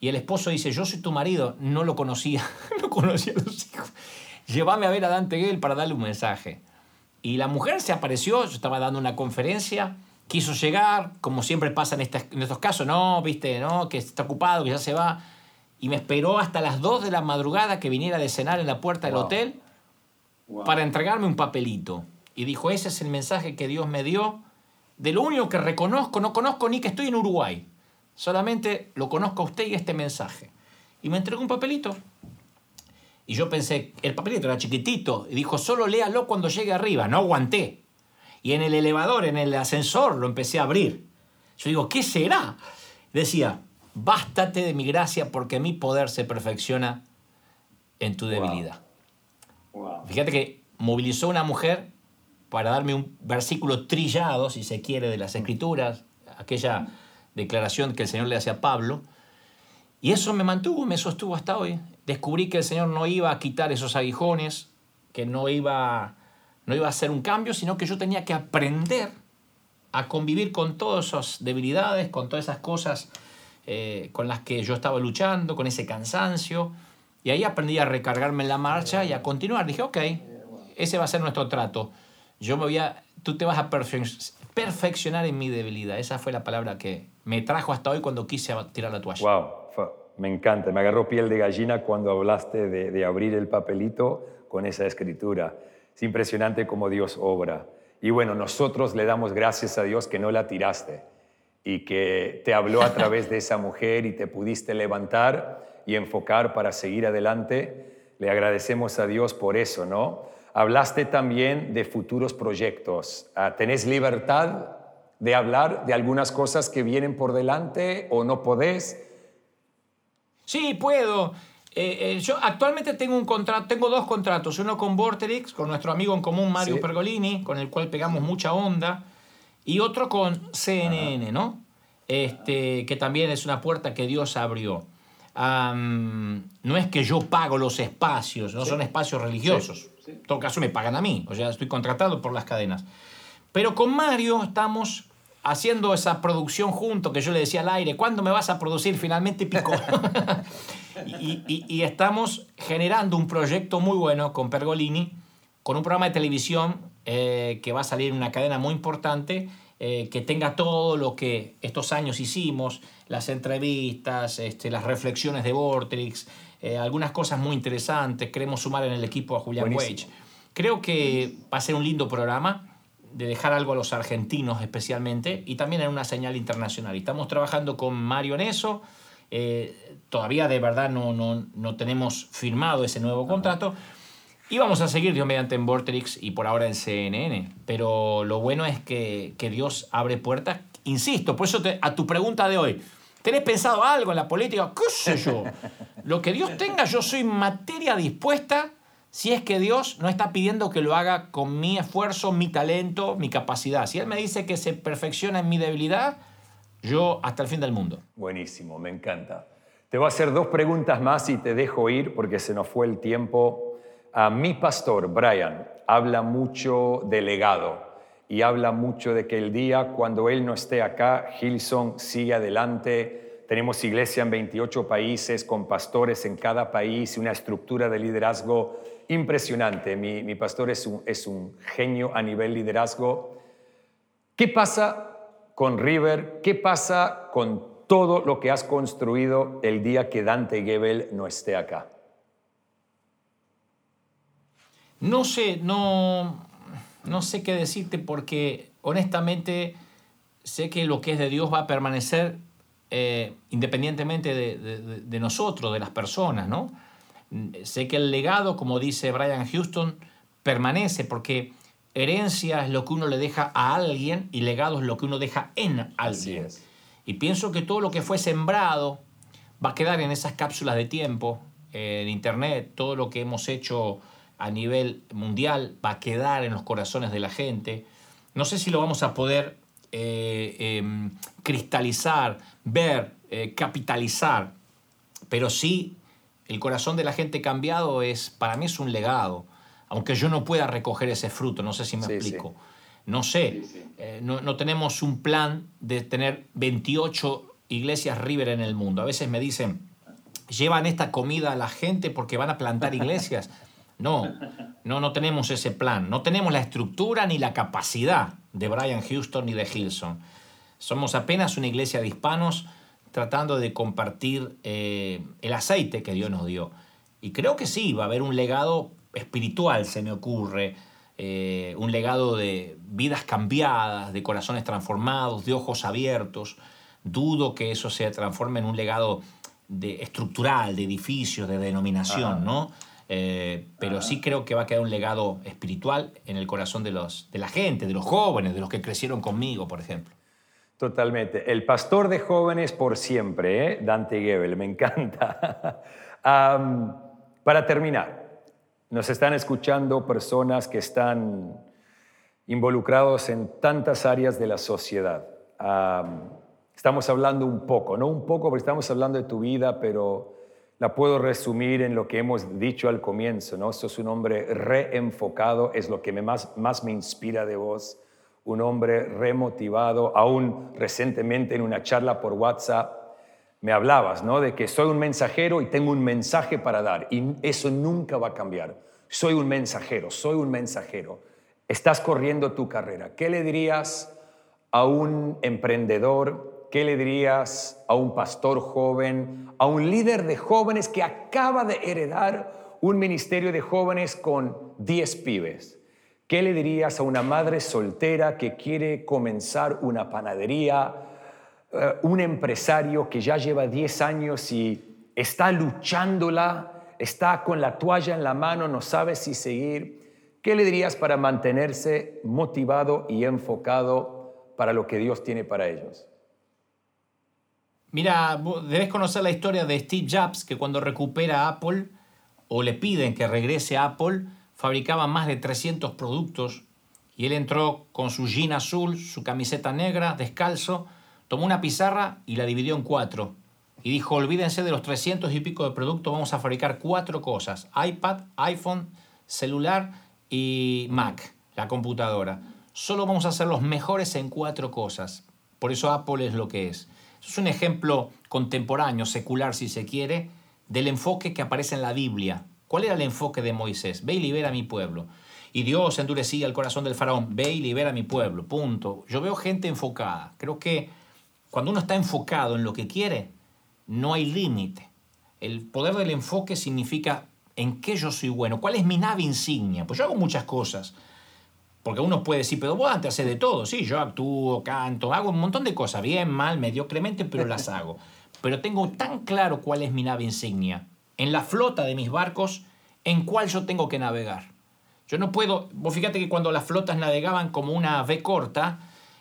[SPEAKER 2] Y el esposo dice, yo soy tu marido, no lo conocía, no conocía a los hijos. Llévame a ver a Dante Gebel para darle un mensaje. Y la mujer se apareció, yo estaba dando una conferencia, quiso llegar, como siempre pasa en, estos casos, no, viste, no, que está ocupado, que ya se va, y me esperó hasta las 2 de la madrugada que viniera de cenar en la puerta del hotel para entregarme un papelito. Y dijo, ese es el mensaje que Dios me dio, de lo único que reconozco, no conozco ni que estoy en Uruguay, solamente lo conozco a usted y este mensaje. Y me entregó un papelito. Y yo pensé, el papelito era chiquitito, y dijo, solo léalo cuando llegue arriba, no aguanté. Y en el elevador, en el ascensor, lo empecé a abrir. Yo digo, ¿qué será? Decía, bástate de mi gracia porque mi poder se perfecciona en tu debilidad. Fíjate que movilizó una mujer para darme un versículo trillado, si se quiere, de las escrituras, aquella declaración que el Señor le hace a Pablo. Y eso me mantuvo, me sostuvo hasta hoy. Descubrí que el Señor no iba a quitar esos aguijones, que no iba no iba a ser un cambio, sino que yo tenía que aprender a convivir con todas esas debilidades, con todas esas cosas eh, con las que yo estaba luchando, con ese cansancio. Y ahí aprendí a recargarme en la marcha y a continuar. Dije, ok, ese va a ser nuestro trato. Yo me voy a, tú te vas a perfeccionar en mi debilidad. Esa fue la palabra que me trajo hasta hoy cuando quise tirar la toalla.
[SPEAKER 1] Wow, me encanta. Me agarró piel de gallina cuando hablaste de, de abrir el papelito con esa escritura. Es impresionante cómo Dios obra. Y bueno, nosotros le damos gracias a Dios que no la tiraste y que te habló a través de esa mujer y te pudiste levantar y enfocar para seguir adelante. Le agradecemos a Dios por eso, ¿no? Hablaste también de futuros proyectos. Ah, ¿Tenés libertad de hablar de algunas cosas que vienen por delante o no podés?
[SPEAKER 2] Sí, puedo. Eh, eh, yo actualmente tengo un contrato, tengo dos contratos, uno con Vorterix, con nuestro amigo en común Mario Pergolini, con el cual pegamos mucha onda, y otro con CNN, ¿no? Este, que también es una puerta que Dios abrió. no es que yo pago los espacios, no son espacios religiosos. En todo caso me pagan a mí, o sea, estoy contratado por las cadenas. Pero con Mario estamos haciendo esa producción junto, que yo le decía al aire, ¿cuándo me vas a producir? Finalmente picó. y, estamos generando un proyecto muy bueno con Pergolini, con un programa de televisión eh, que va a salir una cadena muy importante, eh, que tenga todo lo que estos años hicimos, las entrevistas, este, las reflexiones de Vortrix, eh, algunas cosas muy interesantes. Queremos sumar en el equipo a Julián Wage. Creo que va a ser un lindo programa de dejar algo a los argentinos especialmente y también en una señal internacional. estamos trabajando con Mario en eso. Eh, todavía de verdad no, no, no, tenemos firmado ese nuevo contrato. Y vamos a seguir, Dios mediante, en Vortex y por ahora en CNN. Pero lo bueno es que, que Dios abre puertas. Insisto, por eso a tu pregunta de hoy, ¿tenés pensado algo en la política? ¿Qué sé yo? Lo que Dios tenga, yo soy materia dispuesta si es que Dios no está pidiendo que lo haga con mi esfuerzo, mi talento, mi capacidad. Si Él me dice que se perfecciona en mi debilidad, yo hasta el fin del mundo.
[SPEAKER 1] Buenísimo, me encanta. Te voy a hacer dos preguntas más y te dejo ir porque se nos fue el tiempo. A mi pastor, Brian, habla mucho de legado y habla mucho de que el día cuando él no esté acá, Hilson sigue adelante. Tenemos iglesia en 28 países con pastores en cada país y una estructura de liderazgo impresionante. Mi, pastor es un, es un genio a nivel liderazgo. ¿Qué pasa con River? ¿Qué pasa con todo lo que has construido el día que Dante Gebel no esté acá?
[SPEAKER 2] No sé, no, no sé qué decirte porque honestamente sé que lo que es de Dios va a permanecer eh, independientemente de, de, nosotros, de las personas, ¿no? Sé que el legado, como dice Brian Houston, permanece porque herencia es lo que uno le deja a alguien y legado es lo que uno deja en alguien. Y pienso que todo lo que fue sembrado va a quedar en esas cápsulas de tiempo, en Internet, todo lo que hemos hecho a nivel mundial va a quedar en los corazones de la gente. No sé si lo vamos a poder eh, em, cristalizar, ver, eh, capitalizar, pero sí el corazón de la gente cambiado es, para mí es un legado, aunque yo no pueda recoger ese fruto, no sé si me explico. No sé, eh, no, tenemos un plan de tener 28 iglesias River en el mundo. A veces me dicen, llevan esta comida a la gente porque van a plantar iglesias. No, no, no tenemos ese plan. No tenemos la estructura ni la capacidad de Brian Houston ni de Hilson. Somos apenas una iglesia de hispanos tratando de compartir eh, el aceite que Dios nos dio. Y creo que sí, va a haber un legado espiritual, se me ocurre, eh, un legado de vidas cambiadas, de corazones transformados, de ojos abiertos. Dudo que eso se transforme en un legado de, estructural, de edificios, de denominación, ¿no? Eh, pero sí creo que va a quedar un legado espiritual en el corazón de, los, de la gente, de los jóvenes, de los que crecieron conmigo, por ejemplo.
[SPEAKER 1] Totalmente. El pastor de jóvenes por siempre, ¿eh? Dante Gebel, me encanta. para terminar, nos están escuchando personas que están involucrados en tantas áreas de la sociedad. estamos hablando un poco, no un poco porque estamos hablando de tu vida, pero la puedo resumir en lo que hemos dicho al comienzo, ¿no? es un hombre reenfocado, es lo que más, más me inspira de vos un hombre remotivado, aún recientemente en una charla por WhatsApp me hablabas, ¿no? De que soy un mensajero y tengo un mensaje para dar y eso nunca va a cambiar. Soy un mensajero, soy un mensajero. Estás corriendo tu carrera. ¿Qué le dirías a un emprendedor? ¿Qué le dirías a un pastor joven, a un líder de jóvenes que acaba de heredar un ministerio de jóvenes con 10 pibes? ¿Qué le dirías a una madre soltera que quiere comenzar una panadería? Eh, un empresario que ya lleva 10 años y está luchándola, está con la toalla en la mano, no sabe si seguir. ¿Qué le dirías para mantenerse motivado y enfocado para lo que Dios tiene para ellos?
[SPEAKER 2] Mira, debes conocer la historia de Steve Jobs, que cuando recupera Apple o le piden que regrese a Apple, fabricaba más de 300 productos y él entró con su jean azul, su camiseta negra, descalzo, tomó una pizarra y la dividió en cuatro. y dijo, olvídense de los 300 y pico de productos, vamos a fabricar cuatro cosas, iPad, iPhone, celular y Mac, la computadora. Solo vamos a ser los mejores en cuatro cosas. Por eso Apple es lo que es. Es un ejemplo contemporáneo, secular si se quiere, del enfoque que aparece en la Biblia. ¿Cuál era el enfoque de Moisés? Ve y libera a mi pueblo. Y Dios endurecía el corazón del faraón. Ve y libera a mi pueblo. Punto. Yo veo gente enfocada. Creo que cuando uno está enfocado en lo que quiere, no hay límite. El poder del enfoque significa en qué yo soy bueno, cuál es mi nave insignia. Pues yo hago muchas cosas. Porque uno puede decir, pero vos antes haces de todo. Sí, yo actúo, canto, hago un montón de cosas, bien, mal, mediocremente, pero las hago. Pero tengo tan claro cuál es mi nave insignia. En la flota de mis barcos, en cuál yo tengo que navegar. Yo no puedo, vos fíjate que cuando las flotas navegaban como una V corta,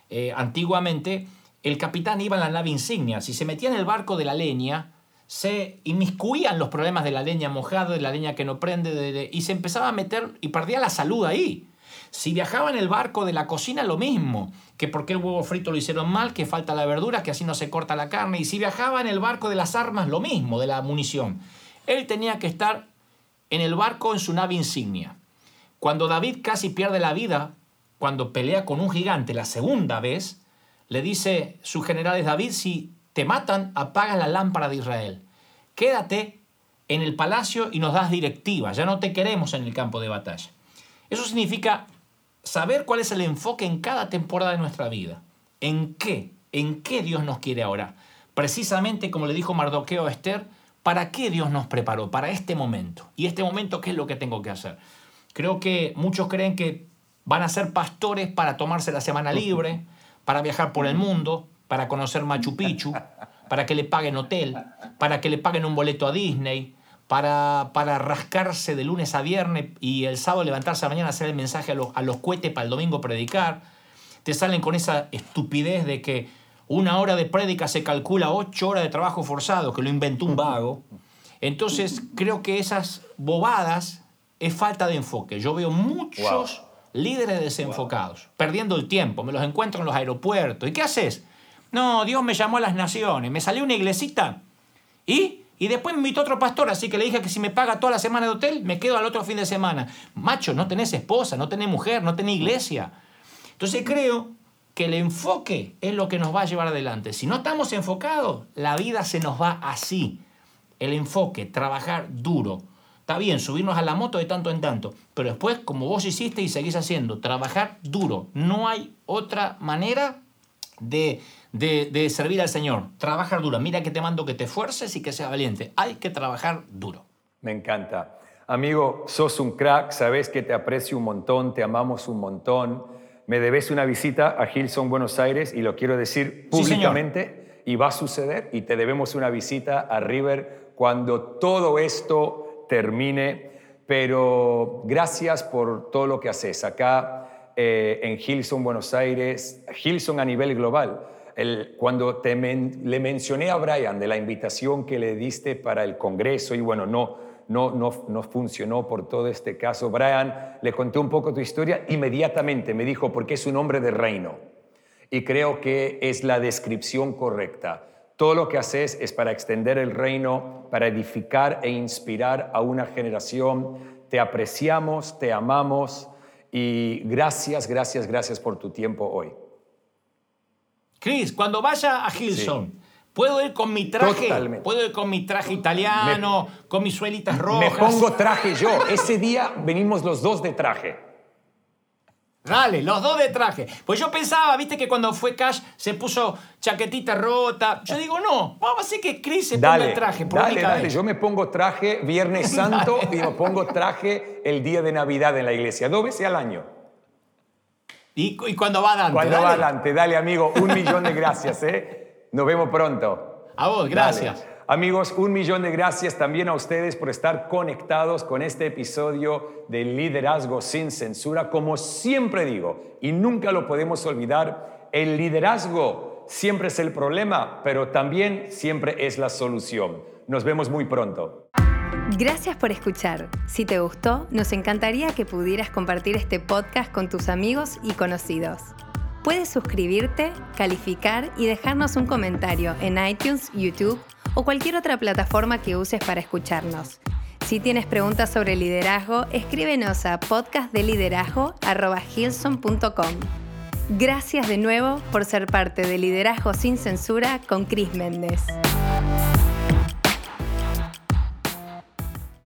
[SPEAKER 2] eh, antiguamente, el capitán iba en la nave insignia. Si se metía en el barco de la leña, se inmiscuían los problemas de la leña mojada, de la leña que no prende, y se empezaba a meter y perdía la salud ahí. Si viajaba en el barco de la cocina, lo mismo, que porque el huevo frito lo hicieron mal, que falta la verdura, que así no se corta la carne. Y si viajaba en el barco de las armas, lo mismo, de la munición. Él tenía que estar en el barco en su nave insignia. Cuando David casi pierde la vida, cuando pelea con un gigante la segunda vez, le dice sus generales, David, si te matan, apaga la lámpara de Israel. Quédate en el palacio y nos das directivas, ya no te queremos en el campo de batalla. Eso significa saber cuál es el enfoque en cada temporada de nuestra vida. ¿En qué? ¿En qué Dios nos quiere ahora? Precisamente como le dijo Mardoqueo a Esther, ¿para qué Dios nos preparó? Para este momento. ¿Y este momento qué es lo que tengo que hacer? Creo que muchos creen que van a ser pastores para tomarse la semana libre, para viajar por el mundo, para conocer Machu Picchu, para que le paguen hotel, para que le paguen un boleto a Disney, para, para rascarse de lunes a viernes y el sábado levantarse a la mañana a hacer el mensaje a los, a los cohetes para el domingo predicar. Te salen con esa estupidez de que una hora de prédica se calcula ocho horas de trabajo forzado, que lo inventó un vago. Entonces, creo que esas bobadas es falta de enfoque. Yo veo muchos líderes desenfocados, perdiendo el tiempo. Me los encuentro en los aeropuertos. ¿Y qué haces? No, Dios me llamó a las naciones. Me salió una iglesita. ¿Y? Y después me invitó otro pastor, así que le dije que si me paga toda la semana de hotel, me quedo al otro fin de semana. Macho, no tenés esposa, no tenés mujer, no tenés iglesia. Entonces creo que el enfoque es lo que nos va a llevar adelante. Si no estamos enfocados, la vida se nos va así. El enfoque, trabajar duro. Está bien, subirnos a la moto de tanto en tanto, pero después, como vos hiciste y seguís haciendo, trabajar duro. No hay otra manera de de, servir al Señor. Trabajar duro. Mira que te mando que te esfuerces y que seas valiente. Hay que trabajar duro.
[SPEAKER 1] Me encanta. Amigo, sos un crack, sabes que te aprecio un montón, te amamos un montón. Me debes una visita a Hilson, Buenos Aires, y lo quiero decir públicamente, y va a suceder, y te debemos una visita a River cuando todo esto termine. Pero gracias por todo lo que haces acá eh, en Hilson, Buenos Aires, Hilson a nivel global cuando te le mencioné a Brian de la invitación que le diste para el Congreso y bueno, no, no, no, no funcionó por todo este caso, Brian, le conté un poco tu historia, inmediatamente me dijo, porque es un hombre de reino. Y creo que es la descripción correcta. Todo lo que haces es para extender el reino, para edificar e inspirar a una generación. Te apreciamos, te amamos y gracias, gracias, gracias por tu tiempo hoy.
[SPEAKER 2] Chris, cuando vaya a Hilson, ¿puedo ir con mi traje? Totalmente. ¿Puedo ir con mi traje italiano, con mis suelitas rojas?
[SPEAKER 1] Me pongo traje yo. Ese día venimos los dos de traje.
[SPEAKER 2] Dale, los dos de traje. Pues yo pensaba, viste que cuando fue Cash se puso chaquetita rota. Yo digo, no, vamos a hacer que Chris se ponga el traje.
[SPEAKER 1] Por dale, dale. Yo me pongo traje Viernes Santo y me pongo traje el día de Navidad en la iglesia, dos veces al año.
[SPEAKER 2] Y, cuando va adelante.
[SPEAKER 1] Cuando va adelante, dale amigo, un millón de gracias. ¿eh? Nos vemos pronto.
[SPEAKER 2] A vos, gracias.
[SPEAKER 1] Amigos, un millón de gracias también a ustedes por estar conectados con este episodio de Liderazgo sin Censura. Como siempre digo, y nunca lo podemos olvidar, el liderazgo siempre es el problema, pero también siempre es la solución. Nos vemos muy pronto.
[SPEAKER 3] Gracias por escuchar. Si te gustó, nos encantaría que pudieras compartir este podcast con tus amigos y conocidos. Puedes suscribirte, calificar y dejarnos un comentario en iTunes, YouTube o cualquier otra plataforma que uses para escucharnos. Si tienes preguntas sobre liderazgo, escríbenos a podcastdeliderazgo.com. Gracias de nuevo por ser parte de Liderazgo sin Censura con Cris Méndez.